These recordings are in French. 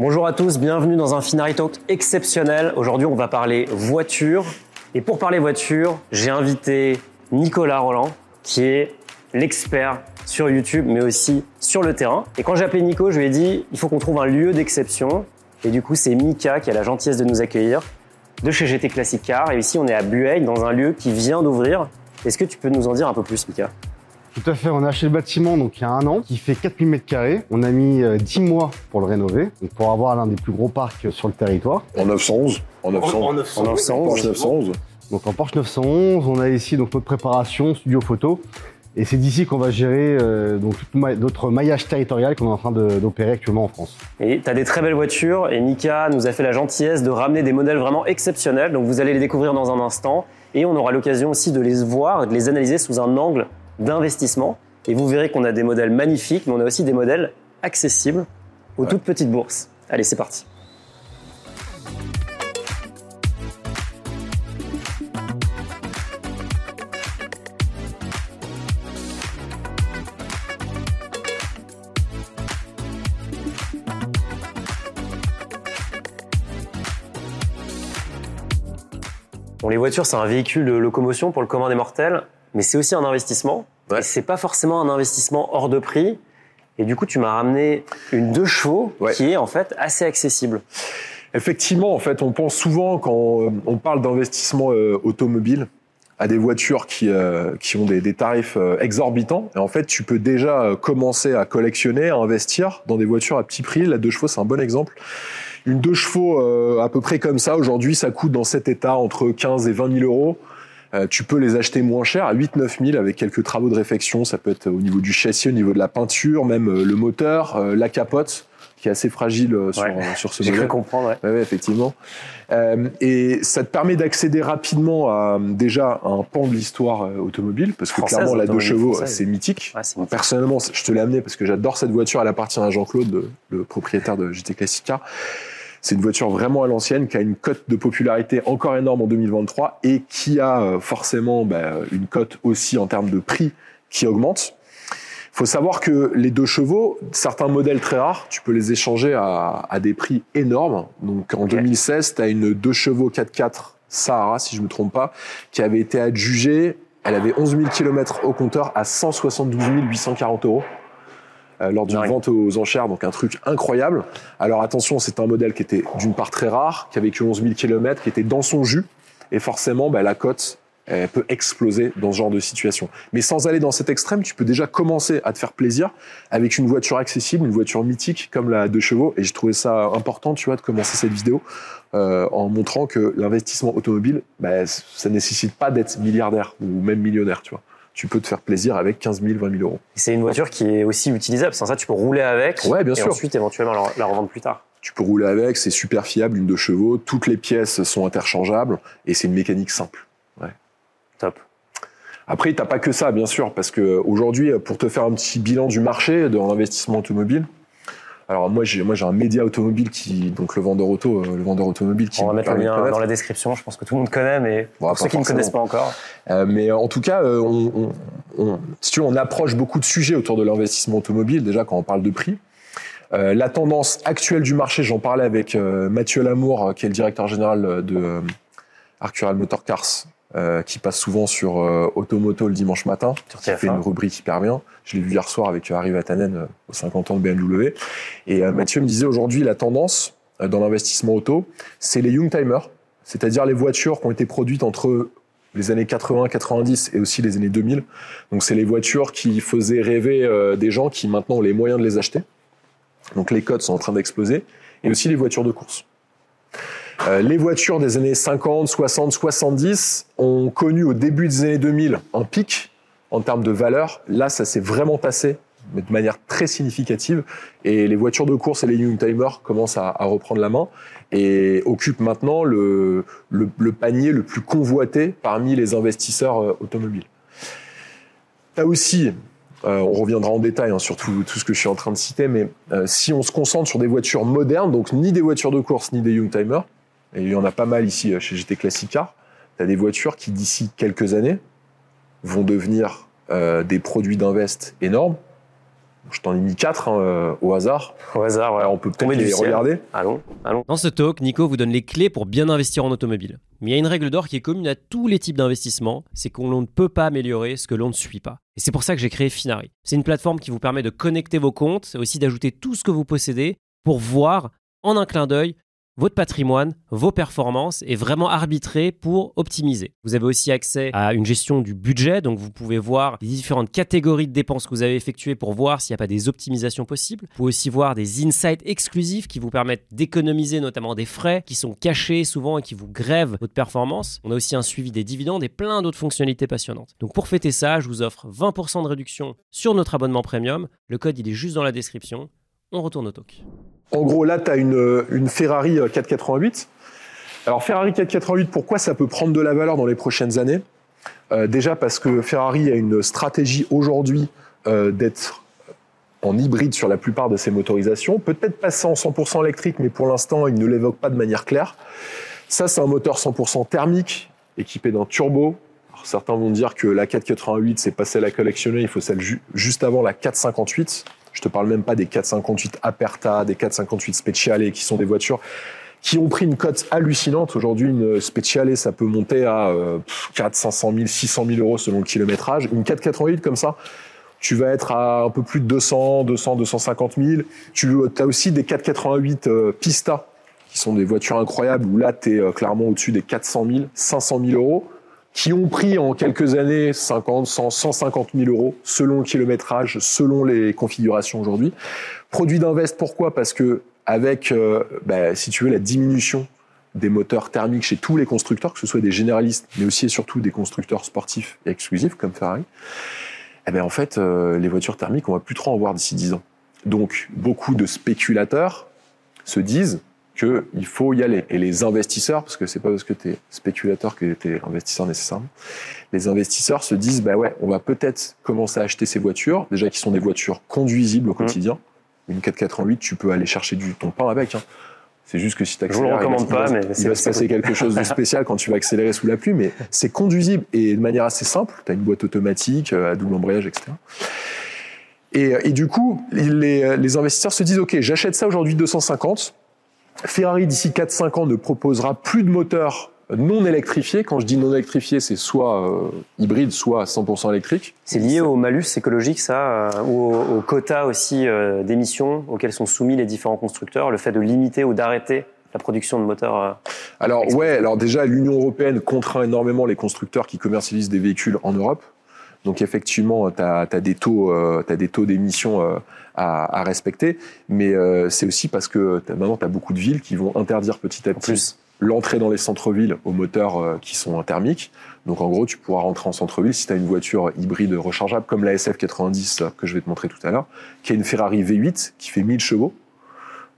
Bonjour à tous, bienvenue dans un Finari Talk exceptionnel. Aujourd'hui, on va parler voiture. Et pour parler voiture, j'ai invité Nicolas Roland, qui est l'expert sur YouTube, mais aussi sur le terrain. Et quand j'ai appelé Nico, je lui ai dit, il faut qu'on trouve un lieu d'exception. Et du coup, c'est Mika qui a la gentillesse de nous accueillir de chez GT Classic Car. Et ici, on est à Bueil, dans un lieu qui vient d'ouvrir. Est-ce que tu peux nous en dire un peu plus, Mika? Tout à fait, on a acheté le bâtiment donc il y a un an, qui fait 4000 mètres carrés. On a mis 10 euh, mois pour le rénover, donc pour avoir l'un des plus gros parcs sur le territoire. En 911 En 911. En 911. Donc en Porsche 911, on a ici donc notre préparation, studio photo. Et c'est d'ici qu'on va gérer euh, donc notre maillage territorial qu'on est en train d'opérer actuellement en France. Et tu as des très belles voitures et Mika nous a fait la gentillesse de ramener des modèles vraiment exceptionnels. Donc vous allez les découvrir dans un instant et on aura l'occasion aussi de les voir et de les analyser sous un angle d'investissement. Et vous verrez qu'on a des modèles magnifiques, mais on a aussi des modèles accessibles aux toutes petites bourses. Allez, c'est parti. Bon, les voitures, c'est un véhicule de locomotion pour le commun des mortels mais c'est aussi un investissement. Ouais. Et c'est pas forcément un investissement hors de prix. Et du coup, tu m'as ramené une deux chevaux qui est en fait assez accessible. Effectivement, en fait, on pense souvent quand euh, on parle d'investissement euh, automobile à des voitures qui, euh, qui ont des, des tarifs exorbitants. Et en fait, tu peux déjà commencer à collectionner, à investir dans des voitures à petit prix. La deux chevaux, c'est un bon exemple. Une deux chevaux à peu près comme ça, aujourd'hui, ça coûte dans cet état entre 15 et 20 000 euros. Euh, tu peux les acheter moins cher, à 8-9 000 avec quelques travaux de réfection. Ça peut être au niveau du châssis, au niveau de la peinture, même euh, le moteur, euh, la capote qui est assez fragile sur, sur ce modèle. J'ai cru comprendre, ouais. ouais. effectivement. Euh, et ça te permet d'accéder rapidement à déjà un pan de l'histoire automobile, parce que clairement la deux chevaux, c'est mythique. mythique. Personnellement, je te l'ai amené parce que j'adore cette voiture. Elle appartient à Jean-Claude, le propriétaire de GT Classica. C'est une voiture vraiment à l'ancienne qui a une cote de popularité encore énorme en 2023 et qui a euh, forcément bah, une cote aussi en termes de prix qui augmente. Il faut savoir que les deux chevaux, certains modèles très rares, tu peux les échanger à, à des prix énormes. Donc en 2016, tu as une deux chevaux 4x4 Sahara, si je me trompe pas, qui avait été adjugée. Elle avait 11 000 km au compteur à 172 840 euros. Euh, lors d'une vente aux enchères, donc un truc incroyable. Alors attention, c'est un modèle qui était d'une part très rare, qui avait que 11 000 km, qui était dans son jus, et forcément, bah, la cote elle peut exploser dans ce genre de situation. Mais sans aller dans cet extrême, tu peux déjà commencer à te faire plaisir avec une voiture accessible, une voiture mythique comme la deux chevaux. Et je trouvais ça important, tu vois, de commencer cette vidéo euh, en montrant que l'investissement automobile, bah, ça nécessite pas d'être milliardaire ou même millionnaire, tu vois tu peux te faire plaisir avec 15 000, 20 000 euros. C'est une voiture qui est aussi utilisable. Sans ça, tu peux rouler avec. Ouais, bien et ensuite, éventuellement, la revendre plus tard. Tu peux rouler avec, c'est super fiable, une de chevaux. Toutes les pièces sont interchangeables et c'est une mécanique simple. Ouais. Top. Après, t'as pas que ça, bien sûr, parce que aujourd'hui, pour te faire un petit bilan du marché de l'investissement automobile, alors moi j'ai moi j'ai un média automobile qui donc le vendeur auto euh, le vendeur automobile qui on va mettre le lien dans la description je pense que tout le monde connaît mais pour ceux qui ne connaissent pas encore. Euh, mais en tout cas euh, on, on, si tu veux, on approche beaucoup de sujets autour de l'investissement automobile déjà quand on parle de prix. Euh, la tendance actuelle du marché j'en parlais avec Mathieu Lamour qui est le directeur général de Arcural Motor Cars euh, qui passe souvent sur euh, Automoto le dimanche matin, qui fait une rubrique hyper bien. Je l'ai vu hier soir avec Harry Vatanen euh, aux 50 ans de BMW. Et Mathieu me disait aujourd'hui la tendance dans l'investissement auto, c'est les young timers, c'est-à-dire les voitures qui ont été produites entre les années 80, 90 et aussi les années 2000. Donc c'est les voitures qui faisaient rêver des gens qui maintenant ont les moyens de les acheter. Donc les codes sont en train d'exploser et aussi les voitures de course. Euh, les voitures des années 50, 60, 70 ont connu au début des années 2000 un pic en termes de valeur. Là, ça s'est vraiment passé mais de manière très significative. Et les voitures de course et les young timers commencent à, reprendre la main et occupent maintenant le, panier le plus convoité parmi les investisseurs euh, automobiles. Là aussi, euh, on reviendra en détail hein, sur tout, ce que je suis en train de citer, mais si on se concentre sur des voitures modernes, donc ni des voitures de course ni des young timers, et il y en a pas mal ici euh, chez GT Classica, tu as des voitures qui d'ici quelques années vont devenir euh, des produits d'invest énormes, Je t'en ai mis quatre hein, euh, au hasard. Au hasard, ouais. Alors, on peut peut-être les ciel. regarder. Allons, allons. Dans ce talk, Nico vous donne les clés pour bien investir en automobile. Mais il y a une règle d'or qui est commune à tous les types d'investissements, c'est qu'on ne peut pas améliorer ce que l'on ne suit pas. Et c'est pour ça que j'ai créé Finari. C'est une plateforme qui vous permet de connecter vos comptes et aussi d'ajouter tout ce que vous possédez pour voir en un clin d'œil votre patrimoine, vos performances et vraiment arbitrer pour optimiser. Vous avez aussi accès à une gestion du budget, donc vous pouvez voir les différentes catégories de dépenses que vous avez effectuées pour voir s'il n'y a pas des optimisations possibles. Vous pouvez aussi voir des insights exclusifs qui vous permettent d'économiser notamment des frais qui sont cachés souvent et qui vous grèvent votre performance. On a aussi un suivi des dividendes et plein d'autres fonctionnalités passionnantes. Donc pour fêter ça, je vous offre 20% de réduction sur notre abonnement premium. Le code il est juste dans la description. On retourne au talk. En gros, là, tu as une, Ferrari euh, 488. Alors, Ferrari 488, pourquoi ça peut prendre de la valeur dans les prochaines années? Euh, Déjà parce que Ferrari a une stratégie aujourd'hui euh, d'être en hybride sur la plupart de ses motorisations. Peut-être passer en 100% électrique, mais pour l'instant, il ne l'évoque pas de manière claire. Ça, c'est un moteur 100% thermique, équipé d'un turbo. Certains vont dire que la 488, c'est passé à la collectionner, il faut celle ju- juste avant la 458. Je te parle même pas des 458 Aperta, des 458 Speciale, qui sont des voitures qui ont pris une cote hallucinante. Aujourd'hui, une Speciale, ça peut monter à euh, pff, 4, 500 000, 600 000 euros selon le kilométrage. Une 488 comme ça, tu vas être à un peu plus de 200, 200, 250 000. Tu as aussi des 488 euh, Pista, qui sont des voitures incroyables, où là, tu es clairement au-dessus des 400 000, 500 000 euros, qui ont pris en quelques années 50, 100, 150 000 euros, selon le kilométrage, selon les configurations aujourd'hui. Produit d'Invest, pourquoi? Parce que avec, euh, bah, si tu veux, la diminution des moteurs thermiques chez tous les constructeurs, que ce soit des généralistes, mais aussi et surtout des constructeurs sportifs et exclusifs comme Ferrari, eh ben en fait, euh, les voitures thermiques, on va plus trop en voir d'ici 10 ans. Donc, beaucoup de spéculateurs se disent qu'il faut y aller. Et les investisseurs, parce que c'est pas parce que tu es spéculateur que tu es investisseur nécessairement, les investisseurs se disent, bah ouais, on va peut-être commencer à acheter ces voitures, déjà qui sont des voitures conduisibles au quotidien. Une 488, tu peux aller chercher du, ton pain avec. Hein. C'est juste que si tu Je vous le recommande pas, mais il va se passer quelque chose de spécial quand tu vas accélérer sous la pluie, mais c'est conduisible et de manière assez simple. Tu as une boîte automatique euh, à double embrayage, etc. Et, et du coup, les, les investisseurs se disent, OK, j'achète ça aujourd'hui 250. Ferrari, d'ici 4-5 ans, ne proposera plus de moteurs non électrifiés. Quand je dis non électrifiés, c'est soit euh, hybride, soit 100% électrique. C'est lié au malus écologique, ça, euh, ou au, au quota aussi euh, d'émissions auxquels sont soumis les différents constructeurs, le fait de limiter ou d'arrêter la production de moteurs. euh, Alors ouais, alors déjà l'Union européenne contraint énormément les constructeurs qui commercialisent des véhicules en Europe. Donc effectivement, tu as, des taux, euh, des taux d'émissions euh, à, à respecter, mais euh, c'est aussi parce que t'as- maintenant tu as beaucoup de villes qui vont interdire petit à petit plus. l'entrée dans les centres-villes aux moteurs euh, qui sont thermiques. Donc en gros, tu pourras rentrer en centre-ville si tu as une voiture hybride rechargeable comme la SF90 euh, que je vais te montrer tout à l'heure, qui est une Ferrari V8 qui fait 1000 chevaux.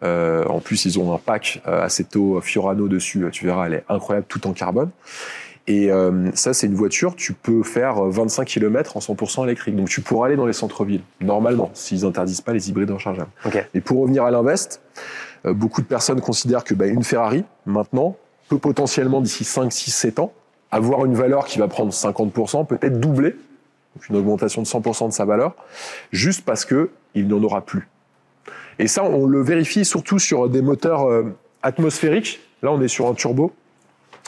Euh, en plus, ils ont un pack euh, Aceto Fiorano dessus. Tu verras, elle est incroyable, tout en carbone. Et euh, ça, c'est une voiture, tu peux faire euh, 25 km en 100% électrique. Donc tu pourras aller dans les centres-villes, normalement, s'ils interdisent pas les hybrides rechargeables. Ok. Et pour revenir à l'invest, euh, beaucoup de personnes considèrent que bah, une Ferrari, maintenant, peut potentiellement, d'ici 5, 6, 7 ans, avoir une valeur qui va prendre 50%, peut-être doubler, donc une augmentation de 100% de sa valeur, juste parce que il n'y en aura plus. Et ça, on le vérifie surtout sur des moteurs euh, atmosphériques. Là, on est sur un turbo.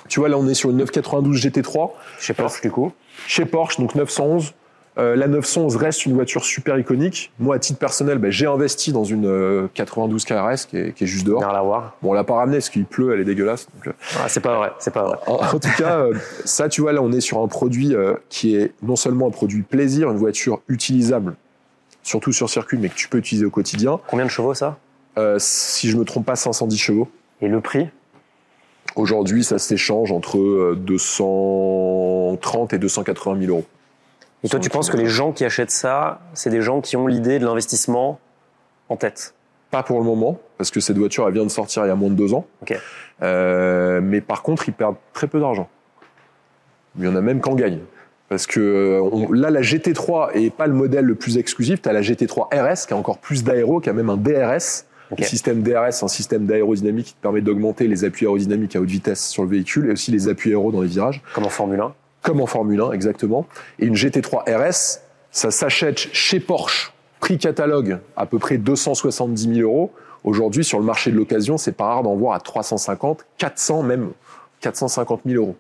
Tu vois, là, on est sur une 992 GT3 Chez Porsche, du coup. chez Porsche, donc 911. Euh, la 911 reste une voiture super iconique. Moi, à titre personnel, ben, j'ai investi dans une euh, 92 KRS qui est, qui est juste dehors. Rien à voir. Bon, on l'a pas ramenée parce qu'il pleut, elle est dégueulasse. donc, euh, Ah, c'est pas vrai, c'est pas vrai. en, en tout cas, euh, ça, tu vois, là, on est sur un produit euh, qui est non seulement un produit plaisir, une voiture utilisable, surtout sur circuit, mais que tu peux utiliser au quotidien. Combien de chevaux, ça? Euh, si je me trompe pas, 510 chevaux. Et le prix? Aujourd'hui, ça s'échange entre euh, 230 et 280 000 euros. Et toi, tu penses que les gens qui achètent ça, c'est des gens qui ont l'idée de l'investissement en tête? Pas pour le moment, parce que cette voiture, elle vient de sortir il y a moins de deux ans. Ok. Euh, mais par contre, ils perdent très peu d'argent. Il y en a même qu'en gagnent. Parce que euh, on- là, la GT3 est pas le modèle le plus exclusif. Tu as la GT3 RS qui a encore plus d'aéro, qui a même un DRS. Ok. Le système DRS, un système d'aérodynamique qui te permet d'augmenter les appuis aérodynamiques à haute vitesse sur le véhicule et aussi les appuis aéro dans les virages Comme en Formule 1 comme en Formule 1, exactement. Et une GT3 RS, ça s'achète chez Porsche prix catalogue à peu près 270 000 euros. Aujourd'hui, sur le marché de l'occasion, c'est pas rare d'en voir à 350, 400 même, 450 000 euros.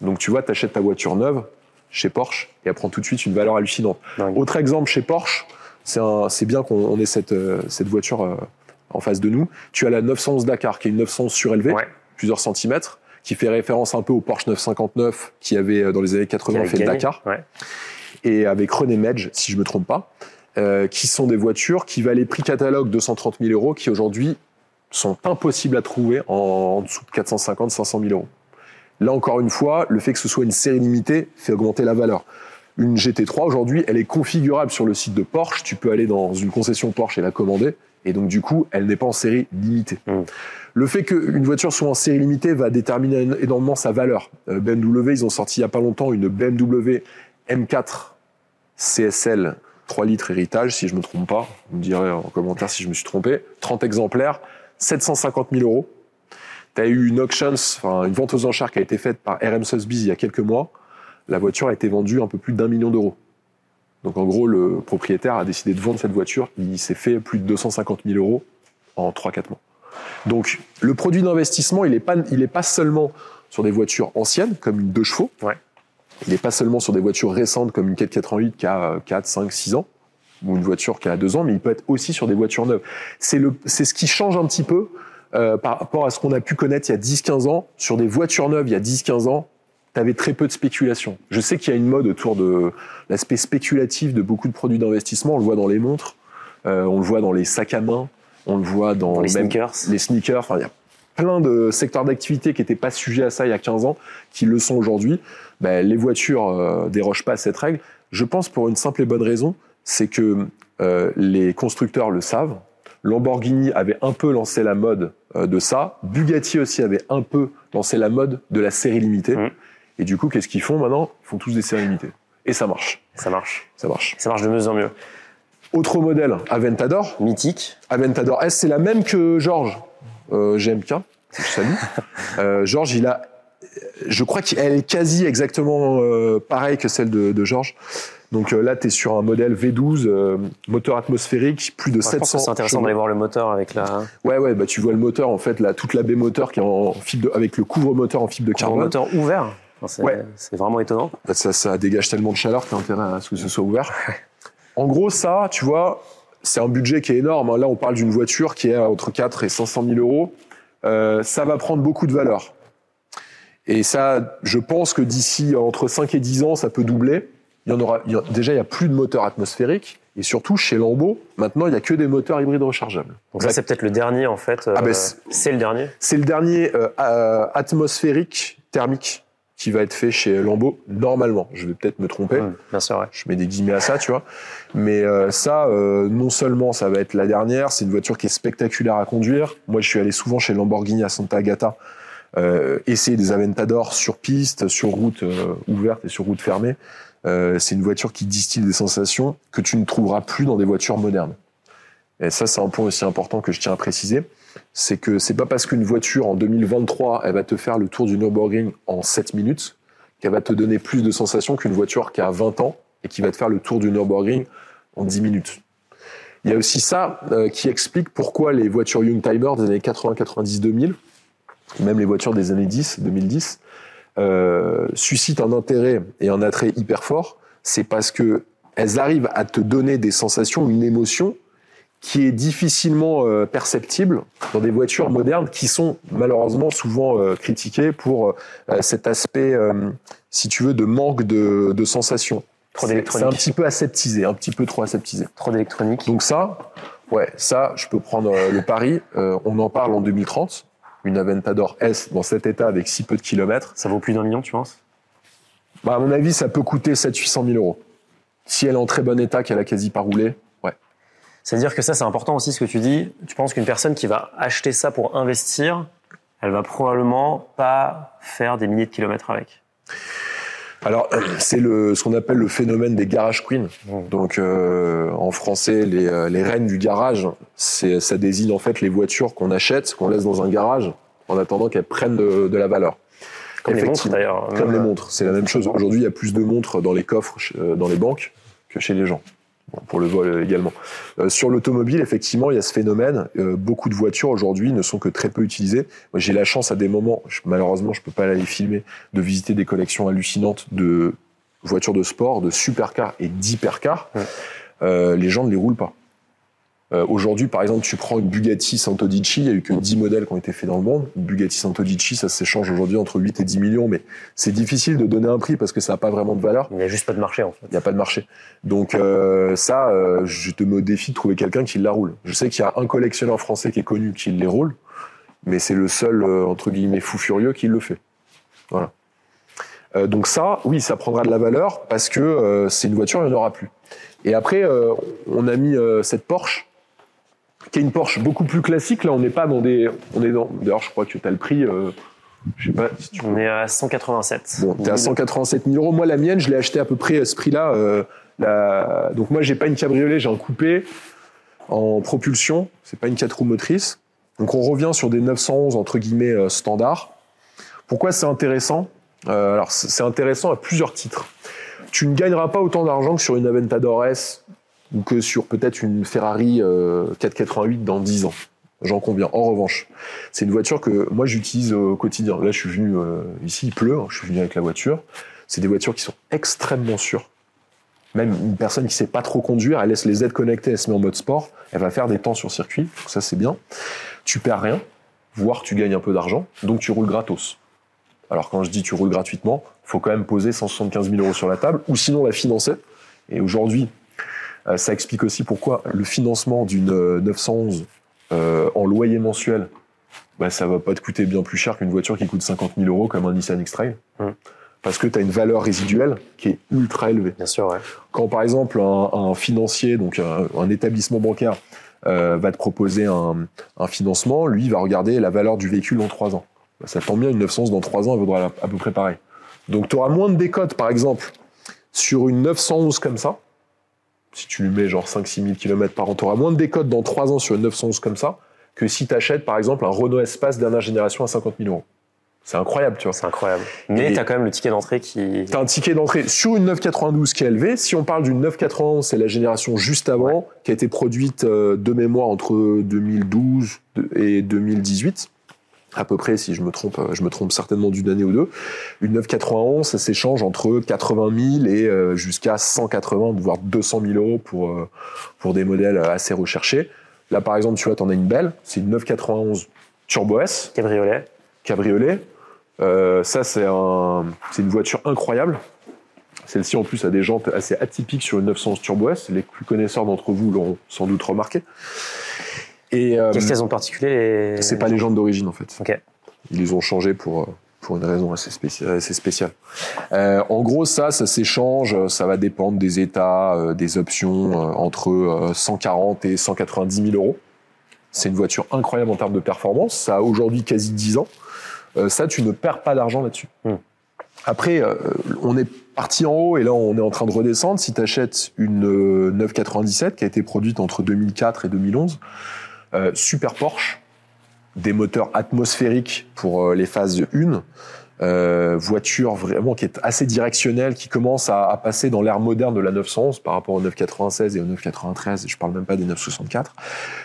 Donc tu vois, tu achètes ta voiture neuve chez Porsche et elle prend tout de suite une valeur hallucinante. Dingue. Autre exemple chez Porsche, c'est bien qu'on on ait cette, euh, cette voiture euh, en face de nous. Tu as la 911 Dakar, qui est une 911 surélevée, Ouais. plusieurs centimètres, qui fait référence un peu au Porsche 959 qui avait euh, dans les années 80 Qui a fait le. Dakar Ouais. et avec René Medge, si je me trompe pas, euh, qui sont des voitures qui valaient prix catalogue 230 000 euros, qui aujourd'hui sont impossibles à trouver en, en dessous de 450 500 000 euros. Là encore une fois, le fait que ce soit une série limitée fait augmenter la valeur. Une GT3 aujourd'hui, elle est configurable sur le site de Porsche. Tu peux aller dans une concession Porsche et la commander. Et donc du coup, elle n'est pas en série limitée. Mm. Le fait qu'une voiture soit en série limitée va déterminer énormément sa valeur. Euh, BMW, ils ont sorti il y a pas longtemps une BMW M4 CSL 3 litres héritage, si je me trompe pas. Vous me direz en commentaire si je me suis trompé. 30 exemplaires, 750 000 euros. Tu as eu une auction, enfin une vente aux enchères qui a été faite par RM Sotheby's il y a quelques mois. La voiture a été vendue un peu plus d'un million d'euros. Donc en gros, le propriétaire a décidé de vendre cette voiture. Il s'est fait plus de 250 000 euros en 3-4 mois. Donc le produit d'investissement, il n'est pas, il est pas seulement sur des voitures anciennes, comme une 2 chevaux. Ouais. Il n'est pas seulement sur des voitures récentes, comme une 488 qui a euh, 4, 5, 6 ans, ou une voiture qui a 2 ans, mais il peut être aussi sur des voitures neuves. C'est ce qui change un petit peu euh, par rapport à ce qu'on a pu connaître il y a 10-15 ans. Sur des voitures neuves, il y a 10-15 ans, tu avais très peu de spéculation. Je sais qu'il y a une mode autour de l'aspect spéculatif de beaucoup de produits d'investissement. On le voit dans les montres, euh, on le voit dans les sacs à main, on le voit dans, Dans les même sneakers. les sneakers. Enfin, il y a plein de secteurs d'activité qui n'étaient pas sujets à ça il y a 15 ans, qui le sont aujourd'hui. Ben, les voitures euh, dérogent pas à cette règle. Je pense pour une simple et bonne raison, c'est que euh, les constructeurs le savent. Lamborghini avait un peu lancé la mode euh, de ça. Bugatti aussi avait un peu lancé la mode de la série limitée. Mhm. Et du coup, qu'est-ce qu'ils font maintenant? Ils font tous des séries limitées. Et ça marche. Ça marche. Ça marche. Ça marche de mieux en mieux. Autre modèle, Aventador. Mythique. Aventador S, c'est la même que Georges euh, GMK. Je salue. Euh, Georges, il a, je crois qu'elle est quasi exactement euh, pareille que celle de, de Georges. Donc euh, là, tu es sur un modèle V12, euh, moteur atmosphérique, plus de pense 700. que c'est intéressant d'aller voir le moteur avec la Ouais, ouais, bah tu vois le moteur en fait, là, toute la baie moteur qui est en fibre de- avec le couvre-moteur en fibre de un carbone. moteur ouvert. C'est Ouais. vraiment étonnant. Bah, ça, ça dégage tellement de chaleur que t'as intérêt à ce que ce soit ouvert. En gros, ça, tu vois, c'est un budget qui est énorme. hein. Là, on parle d'une voiture qui est entre 4 et 500 000 euros. Euh, ça va prendre beaucoup de valeur. Et ça, je pense que d'ici entre 5 et 10 ans, ça peut doubler. Il y en aura, il y a- déjà, il y a plus de moteurs atmosphériques. Et surtout, chez Lambeau, maintenant, il y a que des moteurs hybrides rechargeables. Donc ça, c'est peut-être le dernier en fait. Ah, euh, ben, c'est- le dernier. C'est le dernier euh, euh, atmosphérique thermique qui va être fait chez Lambeau, normalement. Je vais peut-être me tromper. Bien sûr, ouais. je mets des guillemets à ça, tu vois. Mais euh, ça, euh, non seulement ça va être la dernière, c'est une voiture qui est spectaculaire à conduire. Moi, je suis allé souvent chez Lamborghini à Santa Agata, euh, essayer des Aventador sur piste, sur route ouverte et sur route fermée. C'est une voiture qui distille des sensations que tu ne trouveras plus dans des voitures modernes. Et ça, c'est un point aussi important que je tiens à préciser. C'est que c'est pas parce qu'une voiture en 2023, elle va te faire le tour du Nürburgring en 7 minutes qu'elle va te donner plus de sensations qu'une voiture qui a 20 ans et qui va te faire le tour du Nürburgring en 10 minutes. Il y a aussi ça euh, qui explique pourquoi les voitures Youngtimer des années 80, 90, 2000, même les voitures des années 10, 2010, euh, suscitent un intérêt et un attrait hyper fort. C'est parce que elles arrivent à te donner des sensations, une émotion qui est difficilement euh, perceptible dans des voitures modernes qui sont malheureusement souvent euh, critiquées pour euh, cet aspect, si tu veux, de manque de, de sensations. Trop C'est- C'est d'électronique. un petit peu aseptisé, un petit peu trop aseptisé. Trop d'électronique. Donc ça, ouais, ça, je peux prendre le pari. On en parle en 2030. Une Aventador S dans cet état avec si peu de kilomètres. Ça vaut plus d'un million, tu penses? Bah, à mon avis, ça peut coûter 700-800 000 euros. Si elle est en très bon état, qu'elle a quasi pas roulé. C'est-à-dire que ça, c'est important aussi ce que tu dis. Tu penses qu'une personne qui va acheter ça pour investir, elle va probablement pas faire des milliers de kilomètres avec. Alors, c'est le, ce qu'on appelle le phénomène des garage queens. Donc, euh, en français, les, euh, les reines du garage, c'est, ça désigne en fait les voitures qu'on achète, qu'on laisse dans un garage, en attendant qu'elles prennent de, de la valeur. Comme les montres d'ailleurs. Comme les montres, c'est la même chose. Aujourd'hui, il y a plus de montres dans les coffres, euh, dans les banques, que chez les gens. Pour le vol également. Euh, sur l'automobile, effectivement, il y a ce phénomène. Euh, beaucoup de voitures aujourd'hui ne sont que très peu utilisées. Moi, j'ai la chance à des moments, je- malheureusement, je peux pas aller filmer, de visiter des collections hallucinantes de voitures de sport, de supercars et d'hypercars. Ouais. Euh, les gens ne les roulent pas. Euh, Aujourd'hui, par exemple, tu prends une Bugatti Santodici, il y a eu que 10 modèles qui ont été faits dans le monde. Une Bugatti Santodici, ça s'échange aujourd'hui entre 8 et 10 millions, mais c'est difficile de donner un prix parce que ça n'a pas vraiment de valeur. Il n'y a juste pas de marché en fait. Il n'y a pas de marché. Donc euh, ça, euh, je te me défie de trouver quelqu'un qui la roule. Je sais qu'il y a un collectionneur français qui est connu qui les roule, mais c'est le seul, euh, entre guillemets, fou furieux qui le fait. Voilà. Euh, donc ça, oui, ça prendra de la valeur parce que euh, c'est une voiture, il n'y en aura plus. Et après, euh, on a mis euh, cette Porsche, qui est une Porsche beaucoup plus classique. Là, on n'est pas dans des... On est dans... D'ailleurs, je crois que tu as le prix... Euh, je sais pas si tu On est à 187. Bon, t'es à 187 000 euros. Moi, la mienne, je l'ai acheté à peu près à ce prix-là. euh, la- Donc moi, j'ai pas une cabriolet, j'ai un coupé en propulsion. C'est pas une 4 roues motrices. Donc on revient sur des 911 entre guillemets euh, standards. Pourquoi c'est intéressant? Euh, Alors c'est intéressant à plusieurs titres. Tu ne gagneras pas autant d'argent que sur une Aventador S ou que sur peut-être une Ferrari euh, 488 dans 10 ans. J'en conviens. En revanche, c'est une voiture que moi j'utilise au quotidien. Là, je suis venu euh, ici, il pleut, hein, je suis venu avec la voiture. C'est des voitures qui sont extrêmement sûres. Même une personne qui sait pas trop conduire, elle laisse les aides connectées, elle se met en mode sport, elle va faire des temps sur circuit, donc ça c'est bien. Tu perds rien, voire tu gagnes un peu d'argent, donc tu roules gratos. Alors quand je dis tu roules gratuitement, faut quand même poser 175 000 euros sur la table, ou sinon la financer. Et aujourd'hui, euh, ça explique aussi pourquoi le financement d'une euh, 911 euh, en loyer mensuel, bah, ça va pas te coûter bien plus cher qu'une voiture qui coûte 50 000 euros comme un Nissan X-Trail. Mm. Parce que tu as une valeur résiduelle qui est ultra élevée. Bien sûr, ouais. Quand par exemple un, un financier, donc un, un établissement bancaire, euh, va te proposer un, un financement, lui il va regarder la valeur du véhicule en 3 ans. Bah, ça tombe bien, une 911 dans 3 ans, elle vaudra à peu près pareil. Donc tu auras moins de décote par exemple sur une 911 comme ça. Si tu lui mets genre 5-6 000 km par an, tu auras moins de décote dans 3 ans sur une 911 comme ça que si tu achètes par exemple un Renault Espace dernière génération à 50 000 euros. C'est incroyable, tu vois. C'est incroyable. Mais Et- t'as quand même le ticket d'entrée qui. T'as un ticket d'entrée sur une 992 qui est élevé. Si on parle d'une 991, c'est la génération juste avant, qui a été produite euh, de mémoire entre 2012 et 2018. À peu près, si je me trompe, euh, je me trompe certainement d'une année ou deux. Une 991, ça s'échange entre 80 000 et euh, jusqu'à 180, voire 200 000 euros pour, euh, pour des modèles assez recherchés. Là, par exemple, tu vois, t'en as une belle. C'est une 991 Turbo S Cabriolet. cabriolet. Euh, ça, c'est un, c'est une voiture incroyable. Celle-ci, en plus, a des jantes assez atypiques sur une 911 Turbo S. Les plus connaisseurs d'entre vous l'auront sans doute remarqué. Et euh, Qu'est-ce qu'elles ont particulier les... c'est pas les jantes d'origine, en fait. Ils les ont changées pour, euh, pour une raison assez, spéci- assez spéciale. Euh, en gros, ça, ça s'échange. Ça va dépendre des états, euh, des options, euh, entre euh, 140 et 190 000 euros. C'est une voiture incroyable en termes de performance. Ça a aujourd'hui quasi 10 ans. Euh, ça, tu ne perds pas d'argent là-dessus. Hmm. Après, euh, on est parti en haut et là, on est en train de redescendre. Si tu achètes une euh, 997 qui a été produite entre 2004 et 2011, euh, super Porsche, des moteurs atmosphériques pour euh, les phases 1, euh, voiture vraiment qui est assez directionnelle, qui commence à, passer dans l'ère moderne de la 911 par rapport au 996 et au 993, et je parle même pas des 964.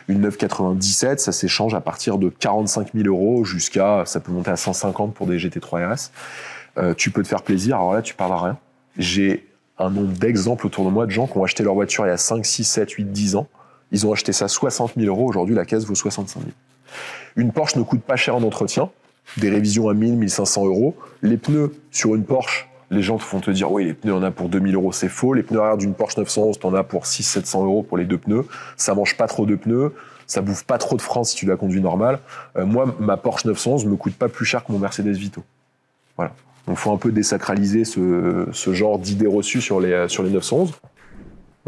Une 997, ça s'échange à partir de 45 000 euros jusqu'à, ça peut monter à 150 pour des GT3 RS. Euh, tu peux te faire plaisir, alors là tu parles à rien. J'ai un nombre d'exemples autour de moi de gens qui ont acheté leur voiture il y a 5, 6, 7, 8, 10 ans. Ils ont acheté ça 60 000 euros, aujourd'hui la caisse vaut 65 000. Une Porsche ne coûte pas cher en entretien, des révisions à 1000, 1500 euros. Les pneus sur une Porsche, les gens te font te dire oui, les pneus on a pour 2000 euros, c'est faux. Les pneus arrière d'une Porsche 911, t'en as pour 6 700 euros pour les deux pneus. Ça mange pas trop de pneus, ça bouffe pas trop de freins si tu la conduis normal. Euh, moi, ma Porsche 911 me coûte pas plus cher que mon Mercedes Vito. Voilà. Donc faut un peu désacraliser ce, ce genre d'idées reçues sur les, sur les 911.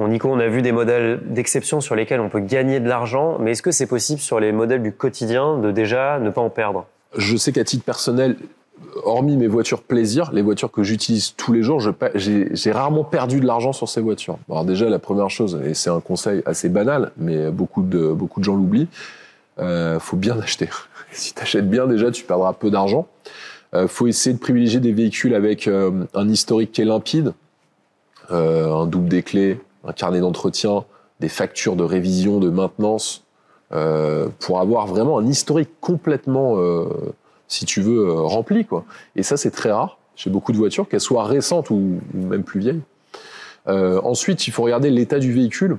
Nico, on a vu des modèles d'exception sur lesquels on peut gagner de l'argent, mais est-ce que c'est possible sur les modèles du quotidien de déjà ne pas en perdre? Je sais qu'à titre personnel, hormis mes voitures plaisir, les voitures que j'utilise tous les jours, j'ai rarement perdu de l'argent sur ces voitures. Alors déjà, la première chose, et c'est un conseil assez banal, mais beaucoup de, beaucoup de gens l'oublient, euh, faut bien acheter. Si tu achètes bien, déjà, tu perdras peu d'argent. Euh, faut essayer de privilégier des véhicules avec euh, un historique qui est limpide, euh, un double des clés, un carnet d'entretien, des factures de révision, de maintenance, euh, pour avoir vraiment un historique complètement, euh, si tu veux, euh, rempli. Quoi. Et ça, c'est très rare chez beaucoup de voitures, qu'elles soient récentes ou, même plus vieilles. Euh, ensuite, il faut regarder l'état du véhicule.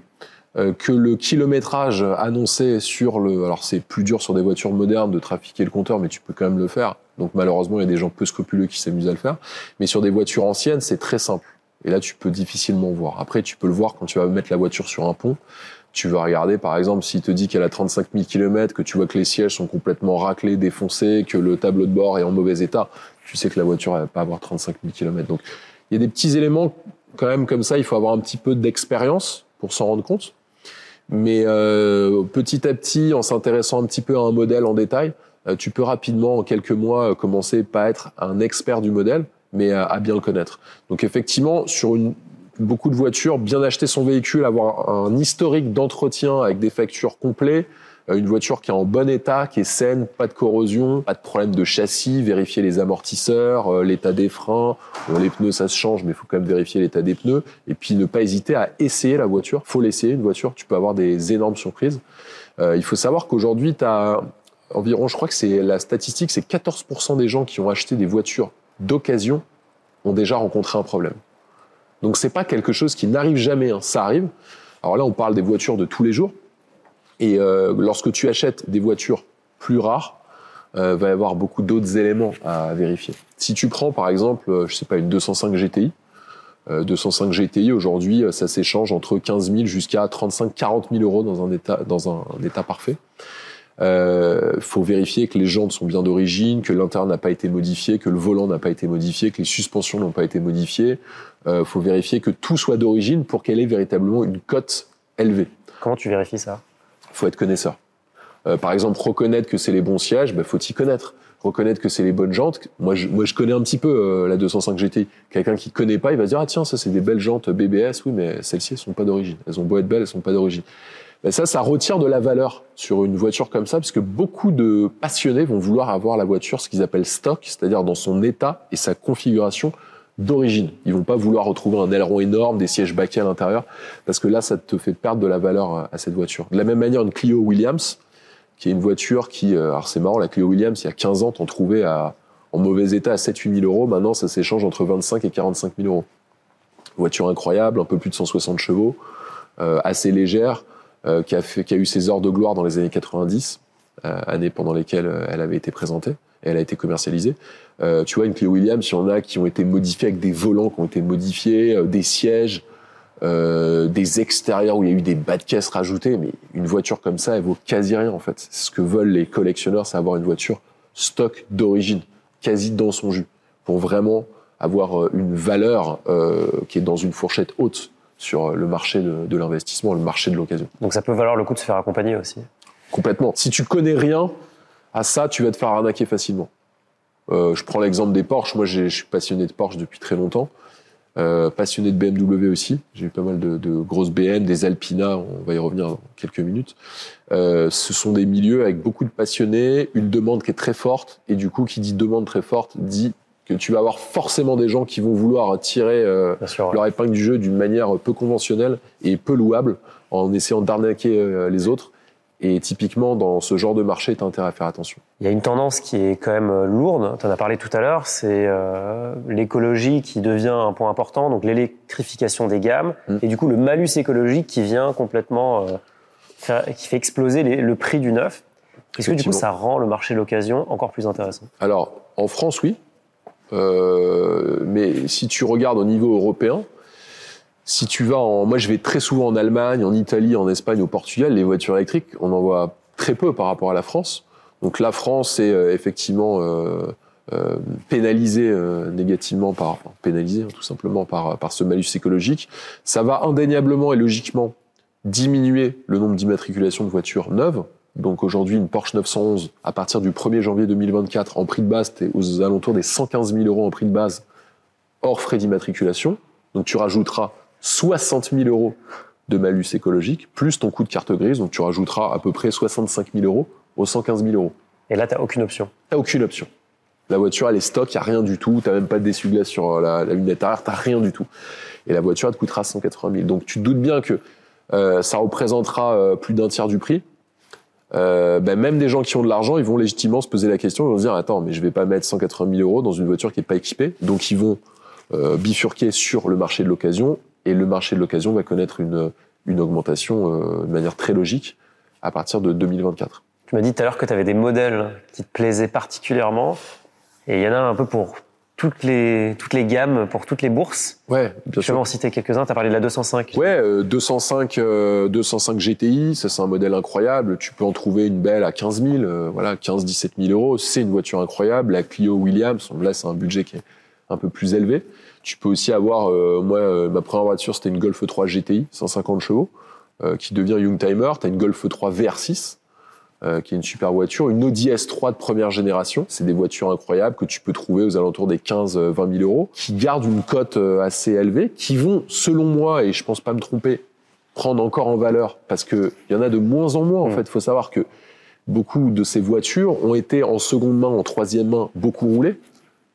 Euh, que le kilométrage annoncé sur le, alors c'est plus dur sur des voitures modernes de trafiquer le compteur, mais tu peux quand même le faire. Donc malheureusement, il y a des gens peu scrupuleux qui s'amusent à le faire. Mais sur des voitures anciennes, c'est très simple. Et là, tu peux difficilement voir. Après, tu peux le voir quand tu vas mettre la voiture sur un pont. Tu vas regarder, par exemple, s'il te dit qu'elle a 35 000 km, que tu vois que les sièges sont complètement raclés, défoncés, que le tableau de bord est en mauvais état, tu sais que la voiture elle va pas avoir 35 000 km. Donc, il y a des petits éléments quand même comme ça. Il faut avoir un petit peu d'expérience pour s'en rendre compte. Mais euh, petit à petit, en s'intéressant un petit peu à un modèle en détail, euh, tu peux rapidement, en quelques mois, commencer pas être un expert du modèle, mais à, bien le connaître. Donc effectivement, sur beaucoup de voitures, bien acheter son véhicule, avoir un historique d'entretien avec des factures complets, euh, une voiture qui est en bon état, qui est saine, pas de corrosion, pas de problème de châssis, vérifier les amortisseurs, euh, l'état des freins, les pneus ça se change, mais il faut quand même vérifier l'état des pneus, et puis ne pas hésiter à essayer la voiture. Faut l'essayer une voiture, tu peux avoir des énormes surprises. Euh, il faut savoir qu'aujourd'hui, tu as environ, je crois que c'est la statistique, c'est 14% des gens qui ont acheté des voitures d'occasion ont déjà rencontré un problème. Donc c'est pas quelque chose qui n'arrive jamais, hein. ça arrive. Alors là, on parle des voitures de tous les jours. Et euh, lorsque tu achètes des voitures plus rares, euh, va y avoir beaucoup d'autres éléments à vérifier. Si tu prends par exemple, euh, je sais pas, une 205 GTI, euh, 205 GTI aujourd'hui, euh, ça s'échange entre 15 000 jusqu'à 35 40 000 euros dans un état dans un état parfait. Euh, faut vérifier que les jantes sont bien d'origine, que l'intérieur n'a pas été modifié, que le volant n'a pas été modifié, que les suspensions n'ont pas été modifiées. Euh, faut vérifier que tout soit d'origine pour qu'elle ait véritablement une cote élevée. Comment tu vérifies ça? Faut être connaisseur. Euh, par exemple, reconnaître que c'est les bons sièges, ben, faut y connaître. Reconnaître que c'est les bonnes jantes. Moi, je, moi, je connais un petit peu euh, la 205 GTI. Quelqu'un qui connaît pas, il va se dire ah tiens, ça c'est des belles jantes BBS. Oui, mais celles-ci elles sont pas d'origine. Elles ont beau être belles, elles sont pas d'origine. Ben, ça, ça retire de la valeur sur une voiture comme ça, parce que beaucoup de passionnés vont vouloir avoir la voiture, ce qu'ils appellent stock, c'est-à-dire dans son état et sa configuration d'origine. Ils vont pas vouloir retrouver un aileron énorme, des sièges baquets à l'intérieur, parce que là, ça te fait perdre de la valeur à cette voiture. De la même manière, une Clio Williams, qui est une voiture qui, euh, alors c'est marrant, la Clio Williams, il y a 15 ans, t'en trouvais en mauvais état à 7-8 000 euros. Maintenant, ça s'échange entre 25 et 45 000 euros. Voiture incroyable, un peu plus de 160 chevaux, euh, assez légère, euh, qui, a eu ses heures de gloire dans les années 90, euh, années pendant lesquelles euh, elle avait été présentée et elle a été commercialisée. Euh, tu vois, une Clio Williams, il y en a qui ont été modifiés avec des volants qui ont été modifiés, des sièges, des extérieurs où il y a eu des bas de caisse rajoutés. Mais une voiture comme ça, elle vaut quasi rien en fait. C'est ce que veulent les collectionneurs, c'est avoir une voiture stock d'origine, quasi dans son jus, pour vraiment avoir une valeur qui est dans une fourchette haute sur le marché de, de l'investissement, le marché de l'occasion. Donc ça peut valoir le coup de se faire accompagner aussi. Complètement. Si tu connais rien à ça, tu vas te faire arnaquer facilement. Euh, je prends l'exemple des Porsche. Moi, je suis passionné de Porsche depuis très longtemps. Euh, passionné de BMW aussi. J'ai eu pas mal de, de grosses BM, des Alpina. On va y revenir dans quelques minutes. Euh, ce sont des milieux avec beaucoup de passionnés, une demande qui est très forte. Et du coup, qui dit demande très forte, dit que tu vas avoir forcément des gens qui vont vouloir tirer euh, Bien sûr. ouais. leur épingle du jeu d'une manière peu conventionnelle et peu louable en essayant d'arnaquer euh, les autres. Et typiquement, dans ce genre de marché, tu as intérêt à faire attention. Il y a une tendance qui est quand même euh, lourde, tu en as parlé tout à l'heure, c'est euh, l'écologie qui devient un point important, donc l'électrification des gammes, Mm. et du coup le malus écologique qui vient complètement, faire- qui fait exploser les- le prix du neuf. Est-ce que du coup ça rend le marché de l'occasion encore plus intéressant? Alors, en France, oui. Euh, mais si tu regardes au niveau européen, si tu vas en... Moi, je vais très souvent en Allemagne, en Italie, en Espagne, au Portugal. Les voitures électriques, on en voit très peu par rapport à la France. Donc la France est euh, effectivement euh, pénalisée négativement par... pénalisée, hein, tout simplement, par, par ce malus écologique. Ça va indéniablement et logiquement diminuer le nombre d'immatriculations de voitures neuves. Donc aujourd'hui, une Porsche 911, à partir du 1er janvier 2024, en prix de base, t'es aux alentours des 115 000 euros en prix de base, hors frais d'immatriculation. Donc tu rajouteras 60 000 euros de malus écologique, plus ton coût de carte grise, donc tu rajouteras à peu près 65 000 euros aux 115 000 euros. Et là, tu aucune option. T'as aucune option. La voiture, elle est stock, il n'y a rien du tout. Tu n'as même pas de dessuie-glace sur euh, la, la lunette arrière, tu rien du tout. Et la voiture, elle te coûtera 180 000. Donc tu te doutes bien que euh, ça représentera euh, plus d'un tiers du prix. Euh, ben, même des gens qui ont de l'argent, ils vont légitimement se poser la question, ils vont se dire, attends, mais je vais pas mettre 180 000 euros dans une voiture qui est pas équipée. Donc ils vont euh, bifurquer sur le marché de l'occasion, et le marché de l'occasion va connaître une, une augmentation euh, de manière très logique à partir de 2024. Tu m'as dit tout à l'heure que tu avais des modèles qui te plaisaient particulièrement. Et il y en a un peu pour toutes les, toutes les gammes, pour toutes les bourses. Ouais, bien Tu vas sûr. en citer quelques-uns. Tu as parlé de la 205. Ouais, euh, 205, euh, 205 GTI, ça c'est un modèle incroyable. Tu peux en trouver une belle à 15 000, euh, voilà, 15-17 000 euros. C'est une voiture incroyable. La Clio Williams, là c'est un budget qui est un peu plus élevé. Tu peux aussi avoir, euh, moi, euh, ma première voiture c'était une Golf 3 GTI, 150 chevaux, qui devient Youngtimer. T'as une Golf 3 VR6, euh, qui est une super voiture. Une Audi S3 de première génération. C'est des voitures incroyables que tu peux trouver aux alentours des 15-20 000 euros, qui gardent une cote euh, assez élevée, qui vont, selon moi, et je pense pas me tromper, prendre encore en valeur parce que il y en a de moins en moins. En Mm. fait, il faut savoir que beaucoup de ces voitures ont été en seconde main, en troisième main, beaucoup roulées.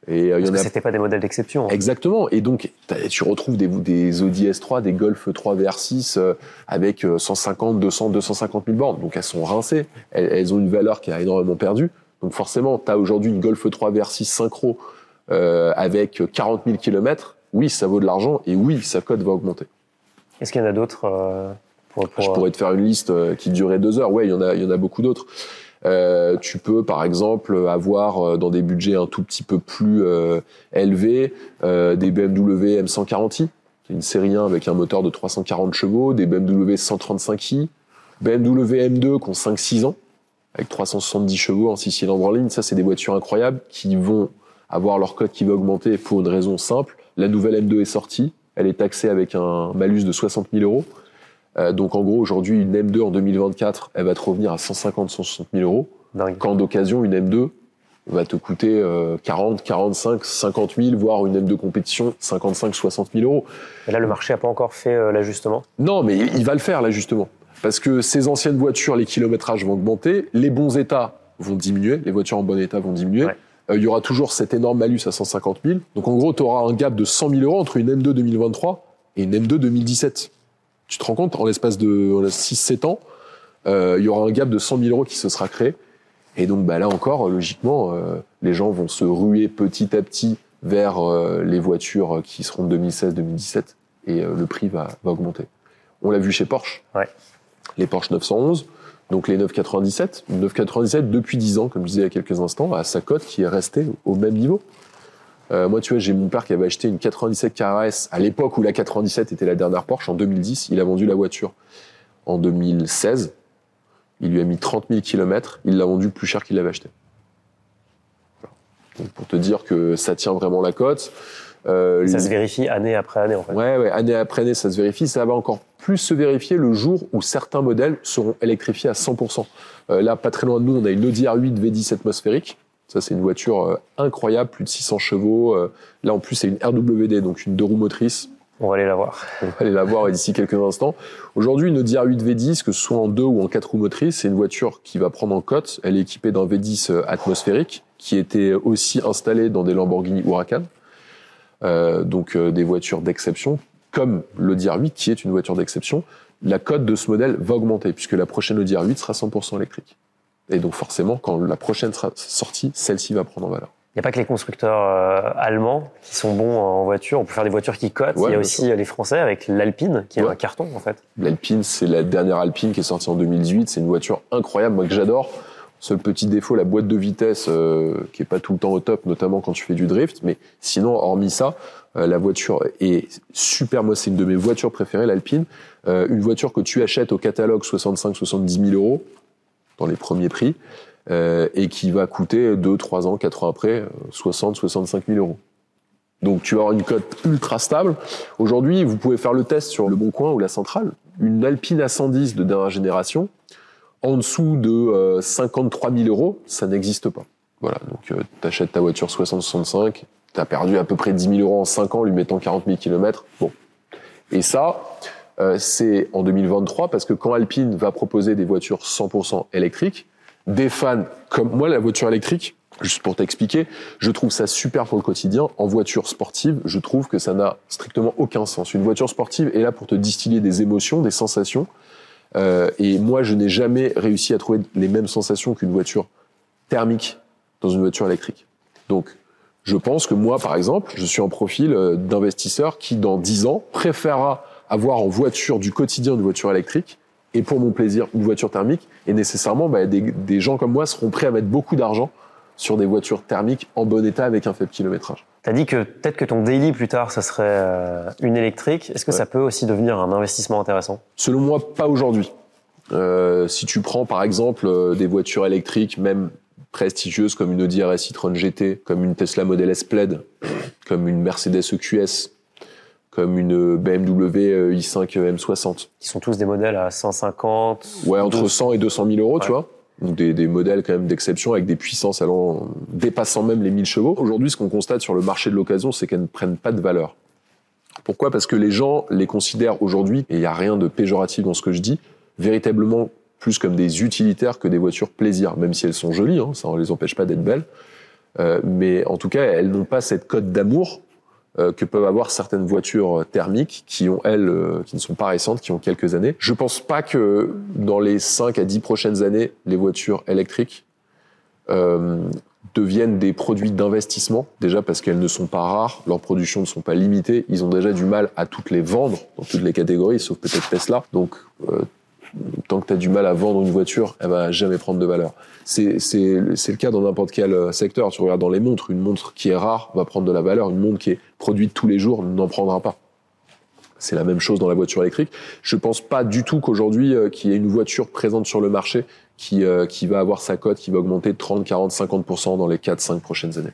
Et euh, il y Parce en que a c'était pas des modèles d'exception. hein. Exactement. Et donc, tu retrouves des, des Audi S3, des Golf 3 VR6 euh, avec euh, 150, 200, 250 000 bornes. Donc, elles sont rincées. Elles, elles ont une valeur qui a énormément perdu. Donc, forcément, tu as aujourd'hui une Golf 3 VR6 synchro euh, avec 40 000 km. Oui, ça vaut de l'argent. Et oui, sa cote va augmenter. Est-ce qu'il y en a d'autres euh, pour, pour, Je pourrais te faire une liste euh, qui durait deux heures. Ouais, il y en a, il y en a beaucoup d'autres. Euh, tu peux, par exemple, avoir euh, dans des budgets un tout petit peu plus euh, élevés euh, des BMW M140i, qui est une série 1 avec un moteur de 340 chevaux, des BMW 135i, BMW M2 qui ont 5-6 ans, avec 370 chevaux en 6 cylindres en ligne. Ça, c'est des voitures incroyables qui vont avoir leur cote qui va augmenter pour une raison simple. La nouvelle M2 est sortie. Elle est taxée avec un malus de 60 000 euros. Euh, donc en gros, aujourd'hui, une M2 en 2024, elle va te revenir à 150, 160 000 euros. Dingue. Quand d'occasion, une M2 va te coûter euh, 40, 45, 50 000, voire une M2 compétition, 55, 60 000 euros. Et là, le marché n'a pas encore fait euh, l'ajustement? Non, mais il va le faire là justement. Parce que ces anciennes voitures, les kilométrages vont augmenter, les bons états vont diminuer, les voitures en bon état vont diminuer. Ouais. Euh, il y aura toujours cet énorme malus à 150 000. Donc en gros, tu auras un gap de 100 000 euros entre une M2 2023 et une M2 2017. Tu te rends compte, en l'espace de 6-7 ans, euh, il y aura un gap de 100 000 euros qui se sera créé. Et donc bah, là encore, logiquement, euh, les gens vont se ruer petit à petit vers euh, les voitures qui seront de 2016-2017 et le prix va, va augmenter. On l'a vu chez Porsche. Ouais. Les Porsche 911, donc les 997. Une 997 depuis 10 ans, comme je disais il y a quelques instants, à sa cote qui est restée au même niveau. Euh, moi, tu vois, j'ai mon père qui avait acheté une 97 KRS à l'époque où la 97 était la dernière Porsche, en 2010. Il a vendu la voiture en 2016. Il lui a mis 30 000 km. Il l'a vendu plus cher qu'il l'avait acheté. Donc, pour te dire que ça tient vraiment la cote. Euh, Ça les- se vérifie année après année, en fait. Ouais, ouais, année après année, ça se vérifie. Ça va encore plus se vérifier le jour où certains modèles seront électrifiés à 100%. Euh, là, pas très loin de nous, on a une Audi R8 V10 atmosphérique. Ça, c'est une voiture euh, incroyable, plus de 600 chevaux. Euh, là, en plus, c'est une RWD, donc une deux roues motrices. On va aller la voir. On va aller la voir d'ici quelques instants. Aujourd'hui, une Audi R8 V10, que ce soit en deux ou en quatre roues motrices, c'est une voiture qui va prendre en cote. Elle est équipée d'un V10 euh, atmosphérique, qui était aussi installé dans des Lamborghini Huracan. Euh, donc euh, des voitures d'exception, comme l'Audi R8, qui est une voiture d'exception. La cote de ce modèle va augmenter, puisque la prochaine Audi R8 sera 100% électrique. Et donc forcément, quand la prochaine sera sortie, celle-ci va prendre en valeur. Il n'y a pas que les constructeurs euh, allemands qui sont bons en voiture. On peut faire des voitures qui cotent. Ouais, Il y a aussi euh, les Français avec l'Alpine, qui est Ouais. un carton, en fait. L'Alpine, c'est la dernière Alpine qui est sortie en 2018. C'est une voiture incroyable, moi que j'adore. Seul petit défaut, la boîte de vitesse euh, qui est pas tout le temps au top, notamment quand tu fais du drift. Mais sinon, hormis ça, euh, la voiture est super. Moi, c'est une de mes voitures préférées, l'Alpine. Euh, une voiture que tu achètes au catalogue 65-70 000 euros dans les premiers prix euh, et qui va coûter 2, 3 ans, 4 ans après 60-65 000 euros. Donc tu vas avoir une cote ultra stable. Aujourd'hui, vous pouvez faire le test sur le Bon Coin ou la Centrale. Une Alpine A110 de dernière génération, en dessous de euh, 53 000 euros, ça n'existe pas. Voilà, donc tu achètes ta voiture 60-65, tu as perdu à peu près 10 000 euros en 5 ans, lui mettant 40 000 km. Bon. Et ça, euh, c'est en 2023, parce que quand Alpine va proposer des voitures 100% électriques, des fans comme moi, la voiture électrique, Juste pour t'expliquer, je trouve ça super pour le quotidien. En voiture sportive, je trouve que ça n'a strictement aucun sens. Une voiture sportive est là pour te distiller des émotions, des sensations. Euh, et moi, je n'ai jamais réussi à trouver les mêmes sensations qu'une voiture thermique dans une voiture électrique. Donc, je pense que moi, par exemple, je suis un profil euh, d'investisseur qui, dans 10 ans, préférera avoir en voiture du quotidien une voiture électrique et pour mon plaisir une voiture thermique. Et nécessairement, bah, des, des gens comme moi seront prêts à mettre beaucoup d'argent sur des voitures thermiques en bon état avec un faible kilométrage. Tu as dit que peut-être que ton daily plus tard, ça serait euh, une électrique. Est-ce que Ouais. ça peut aussi devenir un investissement intéressant? Selon moi, pas aujourd'hui. Euh, si tu prends par exemple euh, des voitures électriques, même prestigieuses comme une Audi RS e-tron GT, comme une Tesla Model S Plaid, comme une Mercedes EQS, comme une BMW i5 M60. Qui sont tous des modèles à 150 Ouais, entre 200. 100 et 200 000 euros, tu vois. Donc des, des modèles quand même d'exception avec des puissances allant dépassant même les 1000 chevaux. Aujourd'hui, ce qu'on constate sur le marché de l'occasion, c'est qu'elles ne prennent pas de valeur. Pourquoi? Parce que les gens les considèrent aujourd'hui, et il n'y a rien de péjoratif dans ce que je dis, véritablement plus comme des utilitaires que des voitures plaisir, même si elles sont jolies, hein, ça ne les empêche pas d'être belles. Euh, mais en tout cas, elles n'ont pas cette cote d'amour que peuvent avoir certaines voitures thermiques qui ont elles euh, qui ne sont pas récentes, qui ont quelques années. Je pense pas que dans les 5 à 10 prochaines années, les voitures électriques euh, deviennent des produits d'investissement, déjà parce qu'elles ne sont pas rares, leurs productions ne sont pas limitées, ils ont déjà du mal à toutes les vendre dans toutes les catégories, sauf peut-être Tesla. Donc euh, tant que tu as du mal à vendre une voiture, elle va jamais prendre de valeur. C'est le cas dans n'importe quel euh, secteur. Tu regardes dans les montres, une montre qui est rare va prendre de la valeur, une montre qui est produite tous les jours n'en prendra pas. C'est la même chose dans la voiture électrique. Je pense pas du tout qu'aujourd'hui euh, qu'il y ait une voiture présente sur le marché qui euh, qui va avoir sa cote qui va augmenter de 30, 40, 50% dans les 4 5 prochaines années.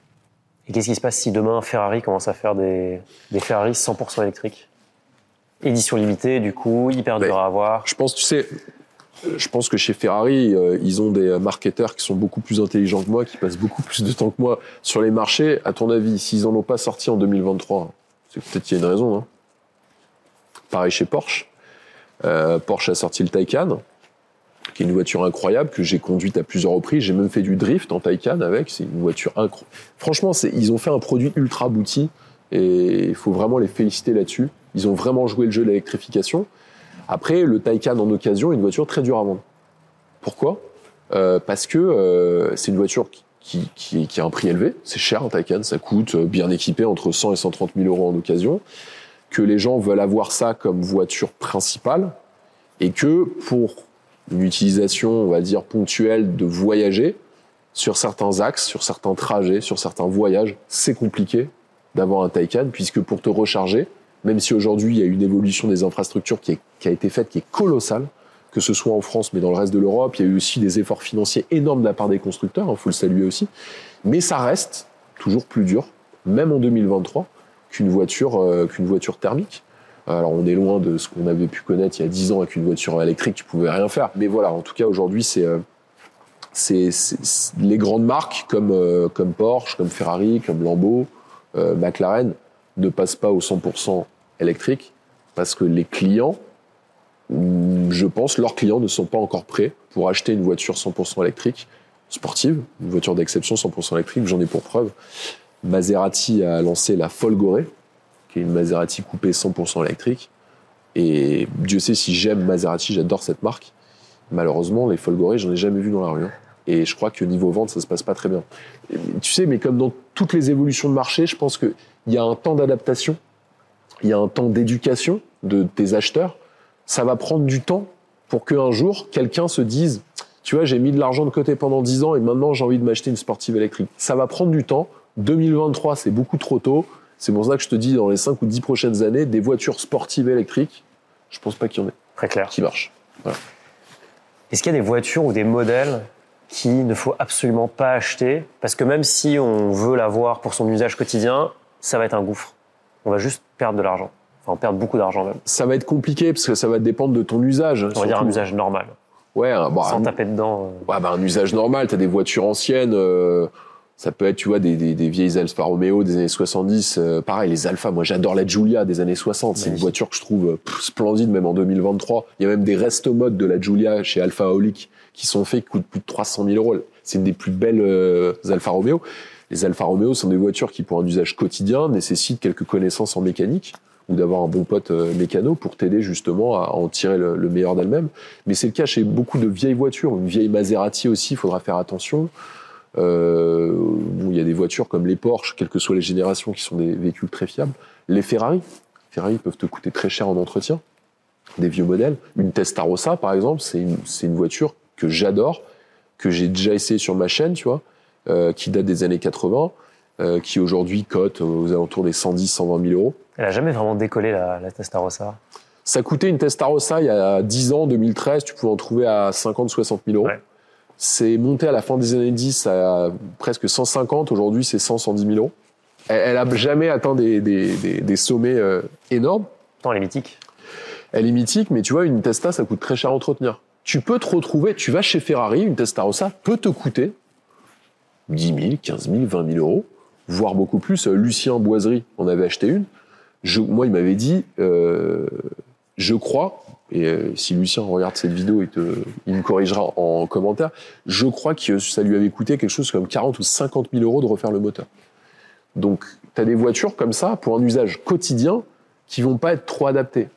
Et qu'est-ce qui se passe si demain Ferrari commence à faire des, des Ferrari 100% électriques? Édition limitée, du coup, hyper dur à avoir. Je pense, tu sais, je pense que chez Ferrari, euh, ils ont des marketeurs qui sont beaucoup plus intelligents que moi, qui passent beaucoup plus de temps que moi sur les marchés. À ton avis, s'ils en ont pas sorti en 2023, c'est peut-être qu'il y a une raison. Hein. Pareil chez Porsche. Euh, Porsche a sorti le Taycan, qui est une voiture incroyable que j'ai conduite à plusieurs reprises. J'ai même fait du drift en Taycan avec. C'est une voiture incroyable. Franchement, ils ont fait un produit ultra abouti et il faut vraiment les féliciter là-dessus. Ils ont vraiment joué le jeu de l'électrification. Après, le Taycan en occasion est une voiture très dure à vendre. Pourquoi? Euh, Parce que euh, c'est une voiture qui, a un prix élevé. C'est cher un Taycan, ça coûte euh, bien équipé entre 100 et 130 000 euros en occasion. Que les gens veulent avoir ça comme voiture principale et que pour une utilisation, on va dire ponctuelle de voyager sur certains axes, sur certains trajets, sur certains voyages, c'est compliqué d'avoir un Taycan puisque pour te recharger, même si aujourd'hui il y a une évolution des infrastructures qui, est- qui a été faite, qui est colossale, que ce soit en France mais dans le reste de l'Europe, il y a eu aussi des efforts financiers énormes de la part des constructeurs, il faut le saluer aussi, mais ça reste toujours plus dur, même en 2023, qu'une voiture, euh, qu'une voiture thermique. Alors on est loin de ce qu'on avait pu connaître il y a 10 ans avec une voiture électrique, tu pouvais rien faire. Mais voilà, en tout cas aujourd'hui c'est euh, c'est- les grandes marques comme euh, comme Porsche, comme Ferrari, comme Lambo, euh, McLaren ne passent pas au 100% électrique parce que les clients, mm, je pense, leurs clients ne sont pas encore prêts pour acheter une voiture 100% électrique sportive, une voiture d'exception 100% électrique. J'en ai pour preuve. Maserati a lancé la Folgore, qui est une Maserati coupée 100% électrique. Et Dieu sait si j'aime Maserati, j'adore cette marque. Malheureusement, les Folgore, j'en ai jamais vu dans la rue. hein. Et je crois que niveau vente, ça se passe pas très bien. Et Tu sais, mais comme dans toutes les évolutions de marché, je pense qu'il y a un temps d'adaptation, il y a un temps d'éducation de tes acheteurs. Ça va prendre du temps pour qu'un jour, quelqu'un se dise, tu vois, j'ai mis de l'argent de côté pendant 10 ans et maintenant j'ai envie de m'acheter une sportive électrique. Ça va prendre du temps. 2023, c'est beaucoup trop tôt. C'est pour ça que je te dis, dans les 5 ou 10 prochaines années, des voitures sportives électriques, je pense pas qu'il y en ait Très clair. qui marchent. Est-ce qu'il y a des voitures ou des modèles qu'il ne faut absolument pas acheter Parce que même si on veut l'avoir pour son usage quotidien, ça va être un gouffre. On va juste perdre de l'argent. Enfin, perdre beaucoup d'argent même. Ça va être compliqué parce que ça va dépendre de ton usage. On va dire un usage normal. Ouais, un, bon, sans un- taper dedans. euh. ouais, bah, un usage normal. T'as des voitures anciennes. euh, ça peut être, tu vois, des, des, des vieilles Alfa Romeo des années 70. euh, pareil, les Alfa. Moi, j'adore la Giulia des années 60. C'est une voiture que je trouve pff, splendide, même en 2023. Il y a même des resto modes de la Giulia chez Alfa Aulic qui sont faits qui coûtent plus de 300 000 euros. c'est une des plus belles euh, Alfa Romeo. Les Alfa Romeo sont des voitures qui, pour un usage quotidien, nécessitent quelques connaissances en mécanique ou d'avoir un bon pote euh, mécano pour t'aider justement à en tirer le, le meilleur d'elle-même. Mais c'est le cas chez beaucoup de vieilles voitures. Une vieille Maserati aussi, il faudra faire attention. Euh, bon, il y a des voitures comme les Porsche, quelles que soient les générations, qui sont des véhicules très fiables. Les Ferrari. Ferrari peuvent te coûter très cher en entretien. Des vieux modèles. Une Testarossa, par exemple, c'est une voiture que j'adore, que j'ai déjà essayé sur ma chaîne, tu vois, euh, qui date des années 80, euh, qui aujourd'hui cote aux alentours des 110, 120 000 euros. Elle a jamais vraiment décollé la, la Testarossa. Ça coûtait une Testarossa il y a 10 ans, 2013, tu pouvais en trouver à 50, 60 000 euros. Ouais. C'est monté à la fin des années 10 à presque 150. Aujourd'hui, c'est 100, 110 000 euros. Elle, elle a jamais atteint des, des, des, des sommets euh, énormes. Pourtant, elle est mythique. Elle est mythique, mais tu vois, une Testa, ça coûte très cher à entretenir. Tu peux te retrouver, tu vas chez Ferrari, une Testarossa peut te coûter 10 000, 15 000, 20 000 euros, voire beaucoup plus. Euh, Lucien Boiserie en avait acheté une. Moi, il m'avait dit, euh, je crois, et euh, si Lucien regarde cette vidéo, il me corrigera en commentaire, je crois que ça lui avait coûté quelque chose comme 40 ou 50 000 euros de refaire le moteur. Donc, tu as des voitures comme ça, pour un usage quotidien, qui vont pas être trop adaptées.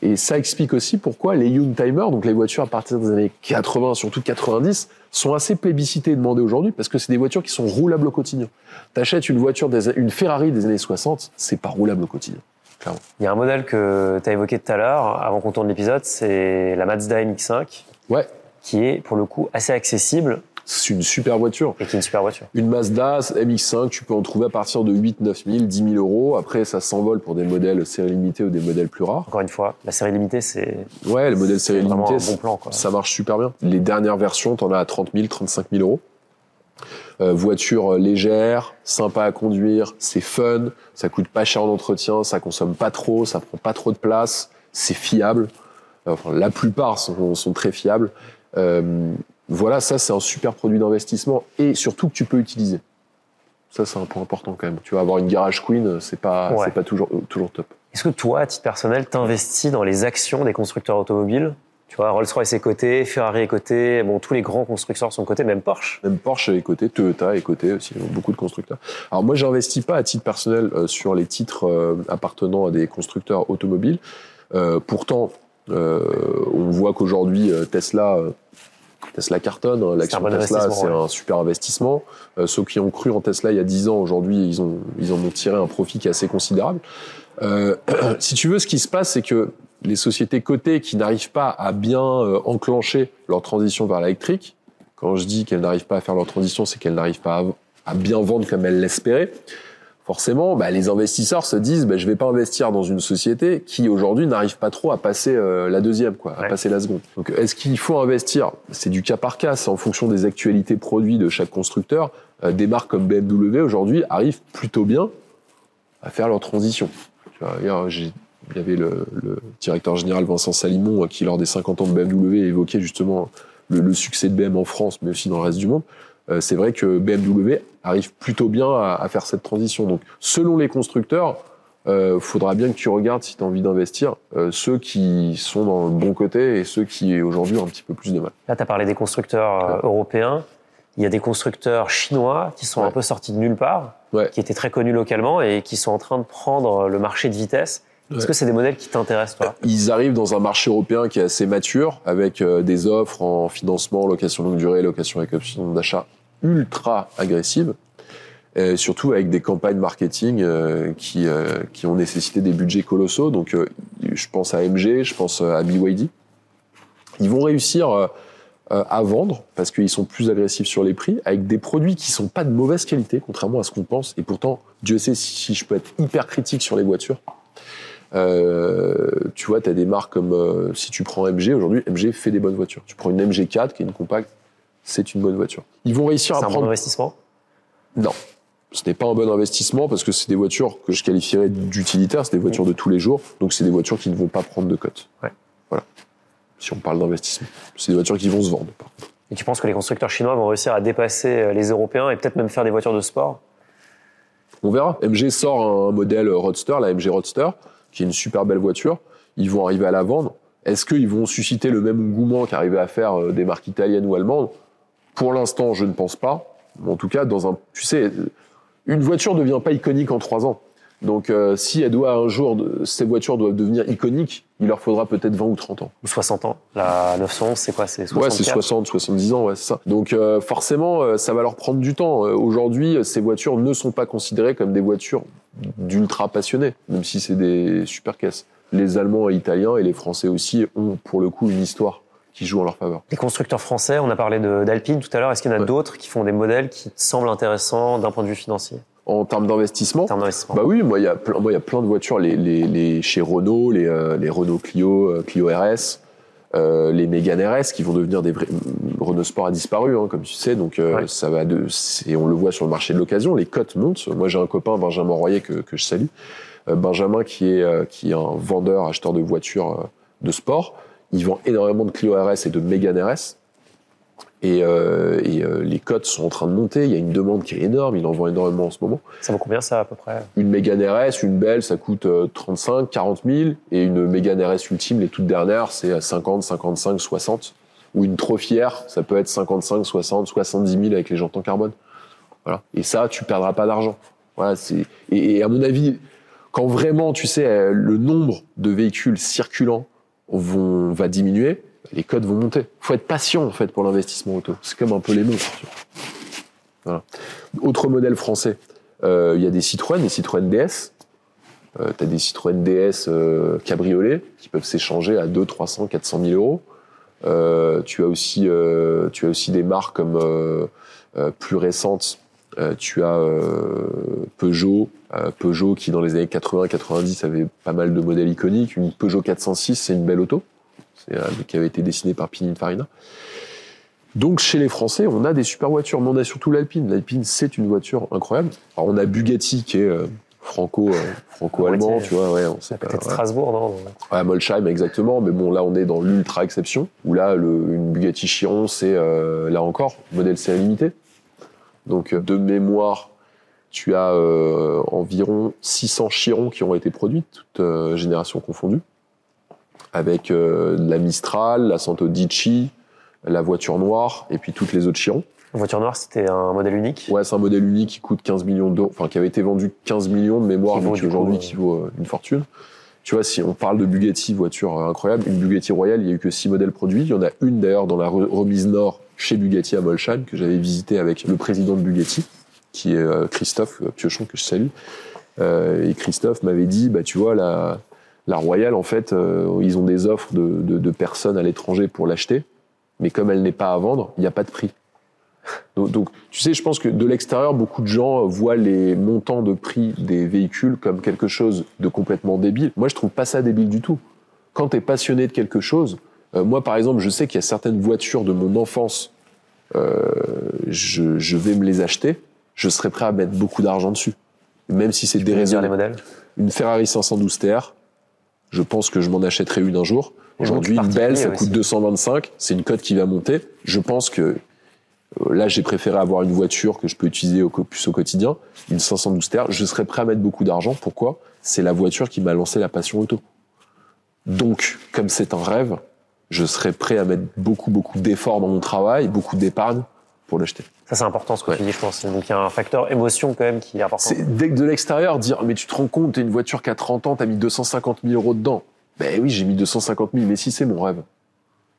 Et ça explique aussi pourquoi les Youngtimer, donc les voitures à partir des années 80, surtout 90, sont assez plébiscitées et demandées aujourd'hui parce que c'est des voitures qui sont roulables au quotidien. T'achètes une voiture, des, une Ferrari des années 60, c'est pas roulable au quotidien. Clairement. Il y a un modèle que tu as évoqué tout à l'heure, avant qu'on tourne l'épisode, c'est la Mazda MX-5, Ouais, qui est pour le coup assez accessible c'est une super voiture. et qui est une super voiture. Une Mazda MX-5, tu peux en trouver à partir de 8, 9 000, 10 000 euros. Après, ça s'envole pour des modèles série limitée ou des modèles plus rares. Encore une fois, la série limitée, c'est Ouais, le modèle c'est série limitée, un bon plan. Quoi. ça marche super bien. Les dernières versions, t'en as à 30 000, 35 000 euros. Euh, voiture euh, légère, sympa à conduire, c'est fun, ça coûte pas cher en entretien, ça consomme pas trop, ça prend pas trop de place, c'est fiable. Enfin, la plupart sont, sont très fiables. Euh, voilà, ça c'est un super produit d'investissement et surtout que tu peux utiliser. Ça c'est un point important quand même. Tu vas avoir une garage queen, c'est pas, Ouais. c'est pas toujours, toujours top. Est-ce que toi, à titre personnel, t'investis dans les actions des constructeurs automobiles? Tu vois, Rolls-Royce est coté, Ferrari est coté, bon, tous les grands constructeurs sont cotés, même Porsche. Même Porsche est coté, Toyota est coté aussi, beaucoup de constructeurs. Alors moi, j'investis pas à titre personnel euh, sur les titres euh, appartenant à des constructeurs automobiles. Euh, pourtant, euh, on voit qu'aujourd'hui euh, Tesla, euh, Tesla cartonne. hein. L'action bon Tesla, c'est ouais. un super investissement. Euh, ceux qui ont cru en Tesla il y a 10 ans, aujourd'hui, ils ont ils en ont tiré un profit qui est assez considérable. Euh, si tu veux, ce qui se passe, c'est que les sociétés cotées qui n'arrivent pas à bien euh, enclencher leur transition vers l'électrique, quand je dis qu'elles n'arrivent pas à faire leur transition, c'est qu'elles n'arrivent pas à, à bien vendre comme elles l'espéraient. Forcément, bah, les investisseurs se disent, bah, je vais pas investir dans une société qui aujourd'hui n'arrive pas trop à passer euh, la deuxième, quoi, à Ouais. passer la seconde. Donc, est-ce qu'il faut investir? C'est du cas par cas, c'est en fonction des actualités produits de chaque constructeur. Euh, des marques comme BMW aujourd'hui arrivent plutôt bien à faire leur transition. Il y avait le, le directeur général Vincent Salimon euh, qui, lors des 50 ans de BMW, évoquait justement le, le succès de BM en France, mais aussi dans le reste du monde. Euh, c'est vrai que BMW arrive plutôt bien à, à faire cette transition. Donc, selon les constructeurs, euh, faudra bien que tu regardes si tu as envie d'investir euh, ceux qui sont dans le bon côté et ceux qui aujourd'hui ont un petit peu plus de mal. Là, tu as parlé des constructeurs euh, Ouais. européens. Il y a des constructeurs chinois qui sont Ouais. un peu sortis de nulle part, Ouais. qui étaient très connus localement et qui sont en train de prendre le marché de vitesse. Est-ce que c'est des modèles qui t'intéressent, toi? Ils arrivent dans un marché européen qui est assez mature, avec des offres en financement, location longue durée, location avec option d'achat ultra agressives, et surtout avec des campagnes marketing euh, qui, euh, qui ont nécessité des budgets colossaux. Donc, euh, je pense à MG, je pense à BYD. Ils vont réussir euh, euh, à vendre parce qu'ils sont plus agressifs sur les prix, avec des produits qui sont pas de mauvaise qualité, contrairement à ce qu'on pense. Et pourtant, Dieu sait si, je peux être hyper critique sur les voitures. Euh, tu vois, tu as des marques comme euh, si tu prends MG, aujourd'hui, MG fait des bonnes voitures. Tu prends une MG4 qui est une compacte, c'est une bonne voiture. Ils vont réussir C'est à un bon investissement Non. Ce n'est pas un bon investissement parce que c'est des voitures que je qualifierais d'utilitaires, c'est des voitures de tous les jours, donc c'est des voitures qui ne vont pas prendre de cote. Ouais. Voilà. Si on parle d'investissement. C'est des voitures qui vont se vendre. par contre. Et tu penses que les constructeurs chinois vont réussir à dépasser euh, les Européens et peut-être même faire des voitures de sport? On verra. MG sort un modèle Roadster, la MG Roadster, qui est une super belle voiture. Ils vont arriver à la vendre. Est-ce qu'ils vont susciter le même engouement qu'arrivaient à faire euh, des marques italiennes ou allemandes? Pour l'instant, je ne pense pas. En tout cas, dans un, tu sais, une voiture ne devient pas iconique en trois ans. Donc, euh, si elle doit un jour, ces voitures doivent devenir iconiques, il leur faudra peut-être 20 ou 30 ans. Ou 60 ans. La 911, c'est quoi? C'est 64 Ouais, c'est 60, 70 ans, ouais, c'est ça. Donc, euh, forcément, euh, ça va leur prendre du temps. Aujourd'hui, ces voitures ne sont pas considérées comme des voitures d'ultra passionnés, même si c'est des super caisses. Les Allemands et Italiens et les Français aussi ont, pour le coup, une histoire qui joue en leur faveur. Les constructeurs français, on a parlé d'Alpine tout à l'heure. Est-ce qu'il y en a Ouais. d'autres qui font des modèles qui semblent intéressants d'un point de vue financier, En termes d'investissement, en termes d'investissement Bah oui, moi il y a plein, moi il y a plein de voitures, les, les, les chez Renault, les, euh, les Renault Clio, euh, Clio RS, euh, les Mégane RS qui vont devenir des vrais. Renault Sport a disparu, hein, comme tu sais, donc euh, Ouais. ça va de. c'est- On le voit sur le marché de l'occasion, les cotes montent. Moi j'ai un copain Benjamin Royer que, que je salue, Euh, Benjamin qui est qui est un vendeur acheteur de voitures de sport. Il vend énormément de Clio RS et de Mégane RS. Et, euh, et euh, les cotes sont en train de monter. Il y a une demande qui est énorme. Il en vend énormément en ce moment. Ça vaut combien ça à peu près? Une Mégane RS, une belle, ça coûte euh, 35, 40 000. Et une Mégane RS ultime, les toutes dernières, c'est à 50, 55, 60. Ou une trop fière, ça peut être 55, 60, 70 000 avec les jantes en carbone. Voilà. Et ça, tu perdras pas d'argent. Voilà, et, et à mon avis, quand vraiment, tu sais, euh, le nombre de véhicules circulants vont, va diminuer, les codes vont monter. Faut être patient, en fait, pour l'investissement auto. C'est comme un peu les vois. Voilà. Autre modèle français. Euh, Il y a des Citroën, des Citroën DS. Euh, tu as des Citroën DS euh, cabriolets qui peuvent s'échanger à 2, 300, 400 000 euros. Euh, tu as aussi, euh, tu as aussi des marques comme plus récentes. Tu as Peugeot, Peugeot qui dans les années 80-90 avait pas mal de modèles iconiques. Une Peugeot 406, c'est une belle auto, c'est euh, qui avait été dessinée par Pininfarina. Donc chez les Français, on a des super voitures, mais on a surtout l'Alpine. L'Alpine, c'est une voiture incroyable. Alors on a Bugatti qui est euh, franco, euh, franco-allemand, Moitié. tu vois, ouais, on sait À pas. ouais. Strasbourg, non Ouais, Molsheim, exactement. Mais bon, là, on est dans l'ultra exception. Où là, le, une Bugatti Chiron, c'est euh, là encore modèle série limitée. Donc, euh, de mémoire, tu as euh, environ 600 Chirons qui ont été produites, toutes euh, générations confondues, avec euh, la Mistral, la Santo Dici, la voiture noire, et puis toutes les autres Chirons. La voiture noire, c'était un modèle unique? Ouais, c'est un modèle unique qui coûte 15 millions d'euros, enfin qui avait été vendu 15 millions de mémoire, aujourd'hui euh, qui vaut euh, une fortune. Tu vois, si on parle de Bugatti, voiture euh, incroyable, une Bugatti Royale, il y a eu que 6 modèles produits. Il y en a une d'ailleurs dans la re- remise nord chez Bugatti à Molsheim que j'avais visité avec le président de Bugatti, qui est euh, Christophe Piochon que je salue. Euh, et Christophe m'avait dit, bah tu vois la la Royale en fait, euh, ils ont des offres de, de, personnes à l'étranger pour l'acheter, mais comme elle n'est pas à vendre, il n'y a pas de prix. Donc, tu sais, je pense que de l'extérieur, beaucoup de gens voient les montants de prix des véhicules comme quelque chose de complètement débile. Moi, je trouve pas ça débile du tout. Quand tu es passionné de quelque chose, moi, par exemple, je sais qu'il y a certaines voitures de mon enfance, je vais me les acheter, je serais prêt à mettre beaucoup d'argent dessus. Même si c'est dire les déraisonnable. modèles Une Ferrari 512 TR, je pense que je m'en achèterai une un jour. Aujourd'hui, une belle, ça coûte 225. C'est une cote qui va monter. Je pense que euh, là, j'ai préféré avoir une voiture que je peux utiliser au, co- plus au quotidien, une 512 TR. Je serais prêt à mettre beaucoup d'argent. Pourquoi? C'est la voiture qui m'a lancé la passion auto. Donc, comme c'est un rêve, je serais prêt à mettre beaucoup, beaucoup d'efforts dans mon travail, beaucoup d'épargne pour l'acheter. Ça, c'est important ce que Ouais. tu dis, je pense. Donc, il y a un facteur émotion quand même qui est important. C'est dès que de l'extérieur dire mais tu te rends compte t'as une voiture qui a 30 ans t'as mis 250 000 euros dedans ben oui j'ai mis 250 000 mais si c'est mon rêve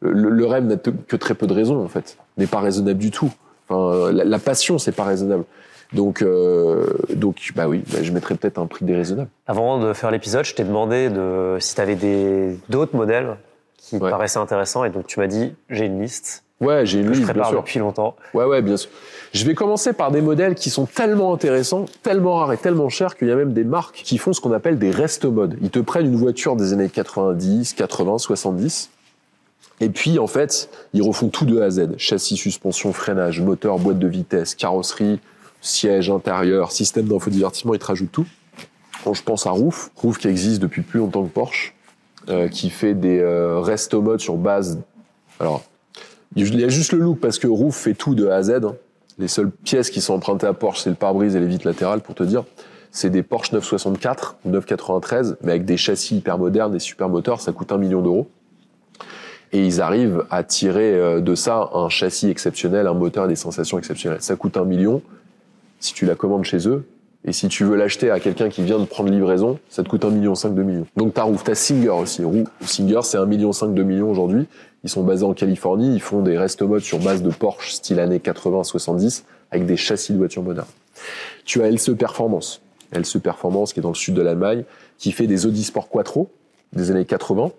le, rêve n'a que très peu de raisons en fait n'est pas raisonnable du tout enfin la, la passion c'est pas raisonnable donc euh, donc bah oui bah, je mettrais peut-être un prix déraisonnable Avant de faire l'épisode, je t'ai demandé de, si tu avais des, d'autres modèles qui te paraissaient intéressants. Et donc, tu m'as dit, j'ai une liste ouais j'ai une liste bien sûr depuis longtemps. ouais ouais bien sûr je vais commencer par des modèles qui sont tellement intéressants tellement rares et tellement chers qu'il y a même des marques qui font ce qu'on appelle des resto modes ils te prennent une voiture des années 90 80 70 Et puis, en fait, ils refont tout de A à Z. Châssis, suspension, freinage, moteur, boîte de vitesse, carrosserie, siège intérieur, système d'infodivertissement, ils te rajoutent tout. Quand je pense à Roof, Roof qui existe depuis plus longtemps que Porsche, euh, qui fait des euh, resto modes sur base... Alors, il y a juste le look parce que Roof fait tout de A à Z. hein. Les seules pièces qui sont empruntées à Porsche, c'est le pare-brise et les vitres latérales, pour te dire. C'est des Porsche 964, 993, mais avec des châssis hyper modernes et super moteurs, ça coûte un million d'euros. Et ils arrivent à tirer euh, de ça un châssis exceptionnel, un moteur et des sensations exceptionnelles. Ça coûte un million si tu la commandes chez eux. Et si tu veux l'acheter à quelqu'un qui vient de prendre livraison, ça te coûte un million cinq, deux millions. Donc ta roue, t'as Singer aussi. Singer, c'est un million cinq, deux millions aujourd'hui. Ils sont basés en Californie. Ils font des resto modes sur base de Porsche style années 80-70 avec des châssis de voitures modernes. Tu as LCE Performance. LCE Performance qui est dans le sud de l'Allemagne, qui fait des Audi Sport Quattro des années 80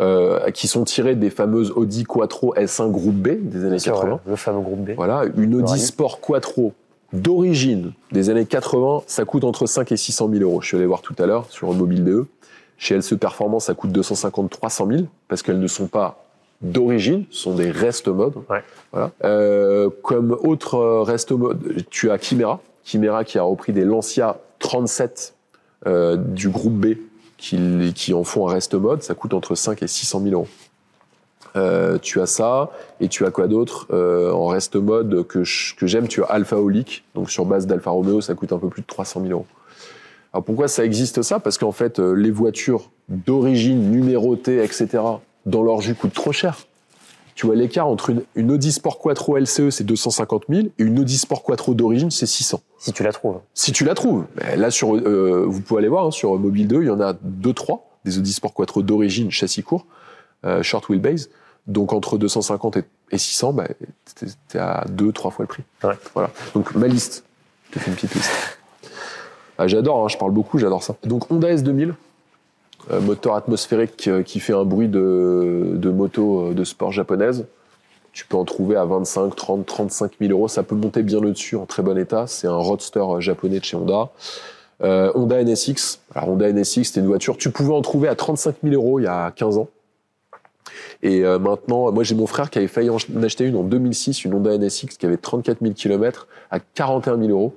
euh, qui sont tirés des fameuses Audi Quattro S1 Groupe B des années 80. le fameux groupe B. Voilà, une Audi Sport Quattro d'origine des années 80, ça coûte entre 5 et 600 000 euros. Je suis allé voir tout à l'heure sur un mobile DE. Chez LCE Performance, ça coûte 250 300 000 parce qu'elles ne sont pas d'origine, ce sont des rest mode. Ouais. Voilà. Euh, comme autre rest mode, tu as Chimera, Chimera qui a repris des Lancia 37 euh, du groupe B qui, qui en font un rest mode, ça coûte entre 5 et 600 000 euros. Euh, tu as ça, et tu as quoi d'autre euh, En rest mode que je- que j'aime, tu as Alpha Olic, donc sur base d'Alfa Romeo, ça coûte un peu plus de 300 000 euros. Alors pourquoi ça existe ça? Parce qu'en fait, euh, les voitures d'origine numérotées, etc., dans leur jus coûtent trop cher. Tu vois, l'écart entre une, une Audi Sport Quattro LCE, c'est 250 000, et une Audi Sport Quattro d'origine, c'est 600. Si tu la trouves. Si tu la trouves, là sur, euh, vous pouvez aller voir hein, sur Mobile 2, il y en a deux trois des Audi Sport Quattro d'origine châssis court, euh, short wheelbase. Donc entre 250 et, et 600, ben, t'es- t'es à deux trois fois le prix. Ouais. Voilà. Donc ma liste, je te fais une petite liste. Ah, j'adore, hein, je parle beaucoup, j'adore ça. Donc Honda S2000, euh, moteur atmosphérique euh, qui fait un bruit de, moto euh, de sport japonaise. Tu peux en trouver à 25, 30, 35 000 euros. Ça peut monter bien au-dessus en très bon état. C'est un roadster japonais de chez Honda. Honda NSX. Alors Honda NSX, c'était une voiture. Tu pouvais en trouver à 35 000 euros il y a 15 ans. Et maintenant, moi j'ai mon frère qui avait failli en acheter une en 2006, une Honda NSX qui avait 34 000 km à 41 000 euros.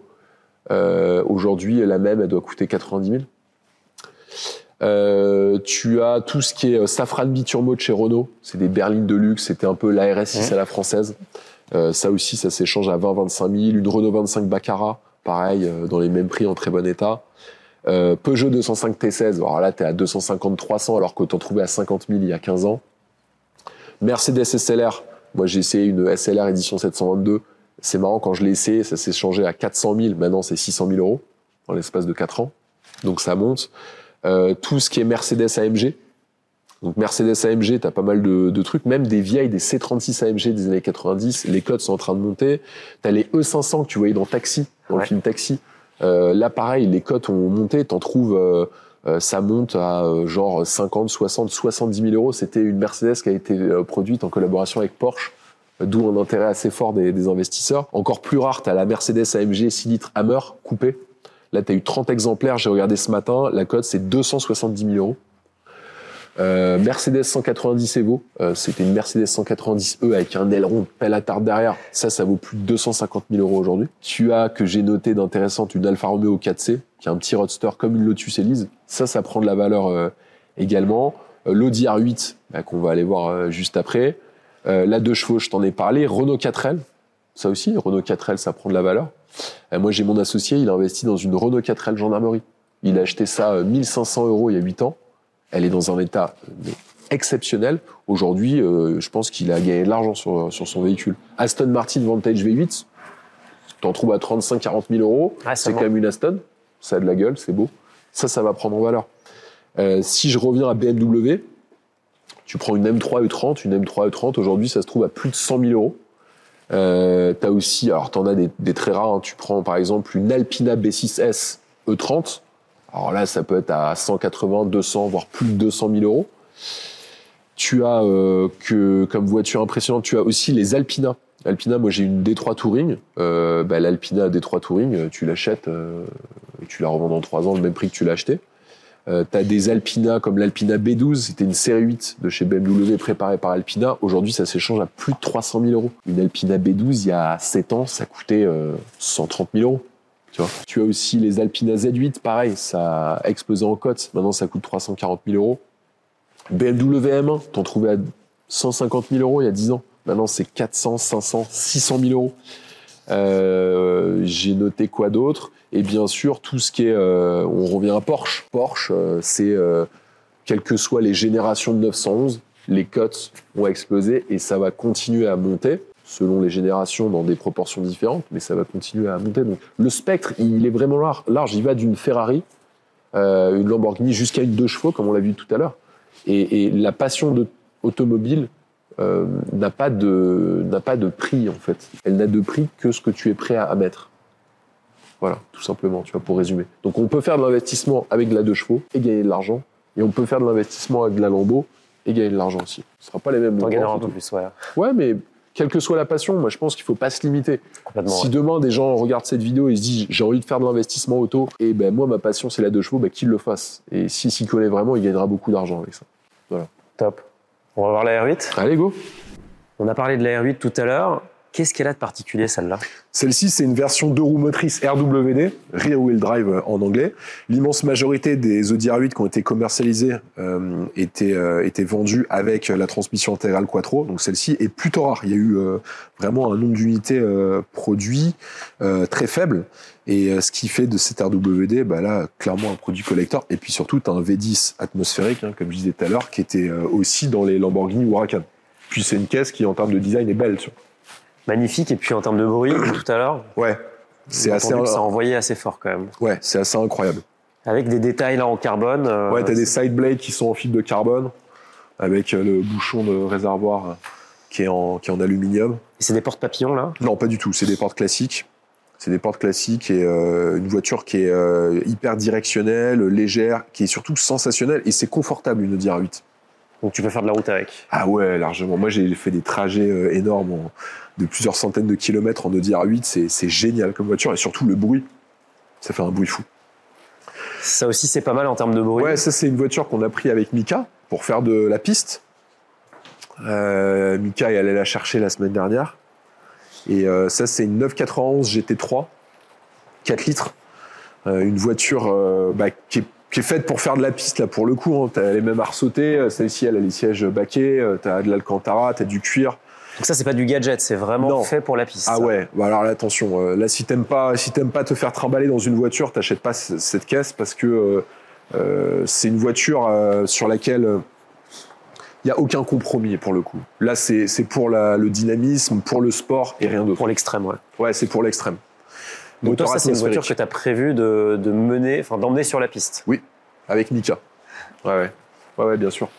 Euh, Aujourd'hui, la même, elle doit coûter 90 000. Euh, tu as tout ce qui est euh, Safran Biturbo de chez Renault. C'est des berlines de luxe. C'était un peu la RS6 à la française. Euh, ça aussi, ça s'échange à 20-25 000. Une Renault 25 Baccarat, pareil, euh, dans les mêmes prix, en très bon état. Euh, Peugeot 205 T16. Alors là, t'es à 250-300 alors que t'en trouvais à 50 000 il y a 15 ans. Mercedes SLR. Moi, j'ai essayé une SLR édition 722. C'est marrant, quand je l'ai essayé, ça s'est changé à 400 000. Maintenant, c'est 600 000 euros dans l'espace de 4 ans. Donc ça monte. Euh, tout ce qui est Mercedes AMG. Donc Mercedes AMG, t'as pas mal de, de trucs, même des vieilles, des C36 AMG des années 90, les codes sont en train de monter. T'as les E500 que tu voyais dans Taxi, dans le Ouais. film Taxi. Euh, là, pareil, les cotes ont monté, t'en trouves, euh, euh, ça monte à genre 50, 60, 70 000 euros. C'était une Mercedes qui a été produite en collaboration avec Porsche, d'où un intérêt assez fort des, investisseurs. Encore plus rare, t'as la Mercedes AMG 6 litres Hammer coupée. Là, tu as eu 30 exemplaires, j'ai regardé ce matin, la cote c'est 270 000 euros. Euh, Mercedes 190 Evo, euh, c'était une Mercedes 190E avec un aileron pelle à tarte derrière. Ça, ça vaut plus de 250 000 euros aujourd'hui. Tu as, que j'ai noté d'intéressante, une Alfa Romeo 4C, qui est un petit roadster comme une Lotus Elise. Ça, ça prend de la valeur euh, également. L'Audi R8, bah, qu'on va aller voir juste après. Euh, la 2 chevaux, je t'en ai parlé. Renault 4L, ça aussi, Renault 4L, ça prend de la valeur. Euh, moi, j'ai mon associé, il a investi dans une Renault 4L gendarmerie. Il a acheté ça euh, 1500 euros il y a 8 ans. Elle est dans un état euh, exceptionnel. Aujourd'hui, euh, je pense qu'il a gagné de l'argent sur, sur son véhicule. Aston Martin Vantage V8, t'en trouves à 35-40 000 euros. Ah, c'est bon. quand même une Aston. Ça a de la gueule, c'est beau. Ça, ça va prendre en valeur. Euh, si je reviens à BMW, tu prends une M3 E30, une M3 E30, aujourd'hui, ça se trouve à plus de 100 000 euros. Euh, t'as aussi, alors t'en as des, très rares, hein. tu prends par exemple une Alpina B6S E30, alors là, ça peut être à 180, 200, voire plus de 200 000 euros. Tu as euh, que comme voiture impressionnante, tu as aussi les Alpina. Alpina, moi j'ai une D3 Touring. Euh, bah, L'Alpina D3 Touring, euh, tu l'achètes et tu la revends dans 3 ans le même prix que tu l'as acheté. Euh, tu as des Alpina comme l'Alpina B12, c'était une série 8 de chez BMW préparée par Alpina. Aujourd'hui, ça s'échange à plus de 300 000 euros. Une Alpina B12, il y a 7 ans, ça coûtait euh, 130 000 euros. Tu, vois. tu as aussi les Alpina Z8, pareil, ça a explosé en cote. Maintenant, ça coûte 340 000 euros. BMW M1, t'en trouvais à 150 000 euros il y a 10 ans. Maintenant, c'est 400, 500, 600 000 euros. Euh, J'ai noté quoi d'autre? Et bien sûr, tout ce qui est... euh, on revient à Porsche. Porsche, euh, c'est... quelles que soient les générations de 911, les cotes ont explosé et ça va continuer à monter selon les générations dans des proportions différentes, mais ça va continuer à monter. Donc le spectre, il est vraiment lar- large. Il va d'une Ferrari, une Lamborghini jusqu'à une deux chevaux, comme on l'a vu tout à l'heure. Et, et la passion de automobile euh, n'a pas de n'a pas de prix en fait. Elle n'a de prix que ce que tu es prêt à, à mettre. Voilà, tout simplement, tu vois, pour résumer. Donc on peut faire de l'investissement avec de la deux chevaux et gagner de l'argent, et on peut faire de l'investissement avec de la Lambo et gagner de l'argent aussi. Ce sera pas les mêmes montants, gagneras un peu plus, ouais. Ouais, mais quelle que soit la passion, moi je pense qu'il faut pas se limiter. Si ouais. demain des gens regardent cette vidéo et se disent j'ai envie de faire de l'investissement auto, et ben moi ma passion c'est la deux chevaux, ben qu'il le fasse. Et s'il s'y connaît vraiment, il gagnera beaucoup d'argent avec ça. Top. On va voir la R8. Allez go On a parlé de la R8 tout à l'heure. Qu'est-ce qu'elle a de particulier, celle-là? Celle-ci, c'est une version deux roues motrices RWD, Rear Wheel Drive euh, en anglais. L'immense majorité des Audi R8 qui ont été commercialisés euh, étaient, euh, étaient vendus avec la transmission intégrale Quattro. Donc celle-ci est plutôt rare. Il y a eu euh, vraiment un nombre d'unités produits très faible. Et euh, ce qui fait de cette RWD, bah là, clairement un produit collector. Et puis surtout, t'as un V10 atmosphérique, hein, comme je disais tout à l'heure, qui était euh, aussi dans les Lamborghini Huracan. Puis c'est une caisse qui, en termes de design, est belle. tu vois. Magnifique. Et puis en termes de bruit, tout à l'heure, Ouais. C'est assez, que ça envoyait assez fort quand même. ouais, c'est assez incroyable. Avec des détails là en carbone. euh, Ouais, t'as des side blades qui sont en fibre de carbone, avec euh, le bouchon de réservoir qui est en, qui est en aluminium. Et c'est des portes papillons là? Non, pas du tout, c'est des portes classiques. C'est des portes classiques et euh, une voiture qui est euh, hyper directionnelle, légère, qui est surtout sensationnelle et c'est confortable une Audi R8. Donc tu peux faire de la route avec. Ah ouais, largement. Moi, j'ai fait des trajets euh, énormes en- de plusieurs centaines de kilomètres en Audi R8. C'est- C'est génial comme voiture et surtout le bruit. Ça fait un bruit fou. Ça aussi, c'est pas mal en termes de bruit. Ouais, ça c'est une voiture qu'on a pris avec Mika pour faire de la piste. Euh, Mika est allé la chercher la semaine dernière. Et euh, ça c'est une 991 GT3, 4 litres. Euh, une voiture euh, bah, qui, est, qui est faite pour faire de la piste là pour le coup. Hein. T'as les mêmes arceautés, celle-ci elle a les sièges baquets, t'as de l'alcantara, t'as du cuir. Donc ça, c'est pas du gadget, c'est vraiment Non. fait pour la piste. Ah ça. ouais, bah alors là, attention, là si t'aimes pas, si t'aimes pas te faire trimballer dans une voiture, t'achètes pas cette caisse parce que c'est une voiture sur laquelle il y a aucun compromis pour le coup. Là c'est pour la- le dynamisme, pour le sport et rien d'autre. Pour l'extrême, ouais. Ouais, c'est pour l'extrême. Donc toi, Moteur ça, c'est une voiture que tu as prévu de, de mener, enfin d'emmener sur la piste. avec Mika. Ouais, ouais, ouais, ouais, bien sûr.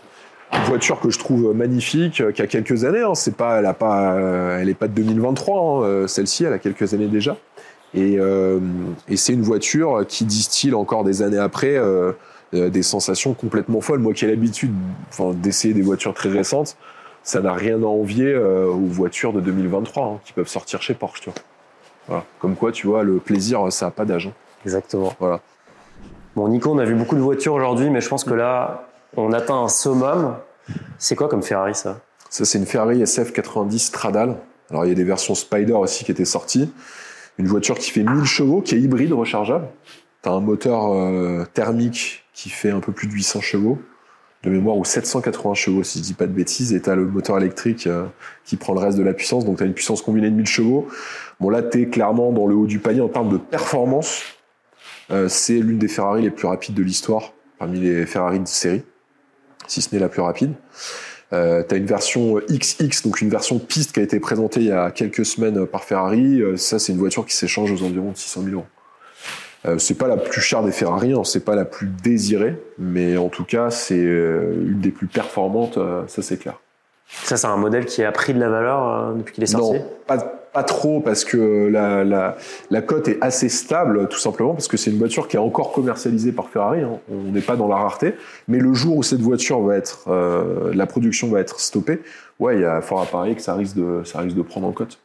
Une voiture que je trouve magnifique, euh, qui a quelques années. Hein. C'est pas, elle a pas, euh, elle est pas de 2023. hein. Euh, Celle-ci, elle a quelques années déjà. Et, euh, et c'est une voiture qui distille encore des années après euh, euh, des sensations complètement folles. Moi qui ai l'habitude d'essayer des voitures très récentes, ça n'a rien à envier euh, aux voitures de 2023 hein, qui peuvent sortir chez Porsche. Tu vois. Voilà. Comme quoi, tu vois, le plaisir, ça n'a pas d'âge. hein. Exactement. Voilà. Bon, Nico, on a vu beaucoup de voitures aujourd'hui, mais je pense que là, on atteint un summum. C'est quoi comme Ferrari, ça? Ça, c'est une Ferrari SF90 Stradale. Alors, il y a des versions Spider aussi qui étaient sorties. Une voiture qui fait 1000 chevaux, qui est hybride rechargeable. Tu as un moteur euh, thermique qui fait un peu plus de 800 chevaux, de mémoire, ou 780 chevaux, si je dis pas de bêtises. Et tu as le moteur électrique euh, qui prend le reste de la puissance. Donc, tu as une puissance combinée de 1000 chevaux. Bon, là, tu es clairement dans le haut du panier en termes de performance. Euh, c'est l'une des Ferrari les plus rapides de l'histoire, parmi les Ferrari de série, si ce n'est la plus rapide. Euh, tu as une version XX, donc une version piste qui a été présentée il y a quelques semaines par Ferrari. Euh, ça, c'est une voiture qui s'échange aux environs de 600 000 euros. Euh, c'est pas la plus chère des Ferrari, hein, c'est pas la plus désirée, mais en tout cas, c'est euh, une des plus performantes, euh, ça c'est clair. Ça, c'est un modèle qui a pris de la valeur depuis qu'il est sorti? Non, pas, pas trop, parce que la, la, la cote est assez stable, tout simplement, parce que c'est une voiture qui est encore commercialisée par Ferrari. hein. On n'est pas dans la rareté. Mais le jour où cette voiture va être, euh, la production va être stoppée, ouais, il y a fort à parier que ça risque de, ça risque de prendre en cote.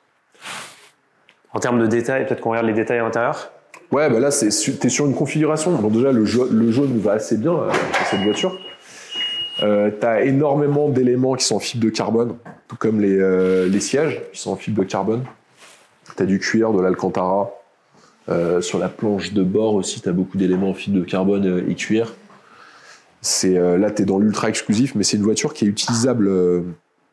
En termes de détails, peut-être qu'on regarde les détails à l'intérieur Ouais, bah là, su- t'es sur une configuration. Déjà, le, jau- le jaune nous va assez bien euh, sur cette voiture. Euh, T'as énormément d'éléments qui sont en fibre de carbone, tout comme les, euh, sièges qui sont en fibre de carbone. T'as du cuir, de l'alcantara. Euh, sur la planche de bord aussi, t'as beaucoup d'éléments en fibre de carbone euh, et cuir. Là, t'es dans l'ultra exclusif, mais c'est une voiture qui est utilisable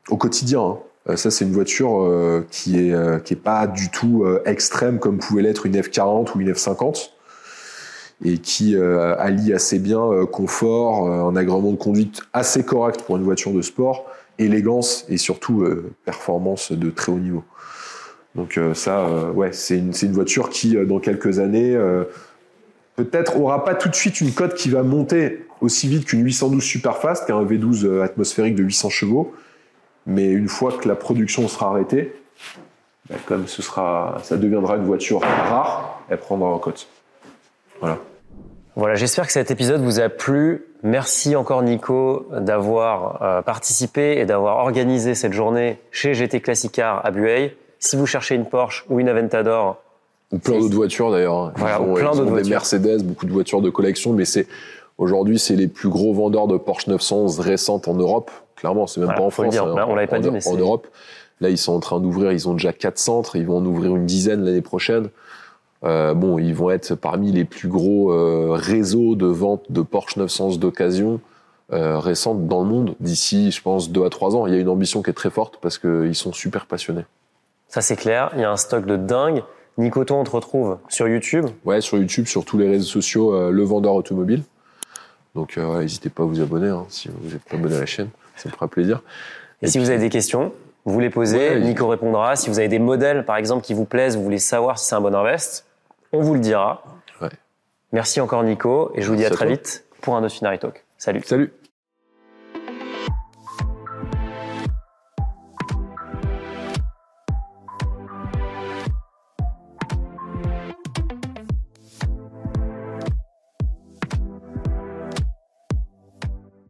au quotidien. hein. Euh, ça, c'est une voiture euh, qui est euh, qui est pas du tout extrême comme pouvait l'être une F40 ou une F50. et qui allie assez bien confort, un agrément de conduite assez correct pour une voiture de sport, élégance et surtout performance de très haut niveau. Donc ça, ouais, c'est une, voiture qui, dans quelques années, peut-être aura pas tout de suite une cote qui va monter aussi vite qu'une 812 Superfast, qu'un V12 euh, atmosphérique de 800 chevaux, mais une fois que la production sera arrêtée, bah, comme ce sera, ça deviendra une voiture rare, elle prendra en cote. Voilà. Voilà, j'espère que cet épisode vous a plu. Merci encore Nico d'avoir euh, participé et d'avoir organisé cette journée chez GT Classicar à Bueil. Si vous cherchez une Porsche ou une Aventador, Ou plein d'autres voitures d'ailleurs. hein. Voilà, Ils ont- ou plein d'autres des voitures. Mercedes, beaucoup de voitures de collection, mais c'est aujourd'hui c'est les plus gros vendeurs de Porsche 911 récentes en Europe. Clairement, c'est même Voilà, pas en France. hein, Là, on l'avait pas en, dit, en- mais en c'est- Europe. Là, ils sont en train d'ouvrir. Ils ont déjà quatre centres. Ils vont en ouvrir une dizaine l'année prochaine. Euh, bon, ils vont être parmi les plus gros euh, réseaux de vente de Porsche 911 d'occasion euh, récentes dans le monde d'ici, je pense, deux à trois ans. Il y a une ambition qui est très forte parce qu'ils sont super passionnés. ça c'est clair. Il y a un stock de dingue. Nicoton, on te retrouve sur YouTube. Ouais, sur YouTube, sur tous les réseaux sociaux, euh, le vendeur automobile. Donc, ouais, n'hésitez pas à vous abonner hein, si vous êtes pas abonné à la chaîne, ça me fera plaisir. Et, Et si puis- vous avez des questions, vous les posez, Ouais, Nico répondra. Si vous avez des modèles, par exemple, qui vous plaisent, vous voulez savoir si c'est un bon invest, on vous le dira. Ouais. Merci encore Nico, et je vous dis à à très toi. vite pour un autre Finari Talk. Salut. Salut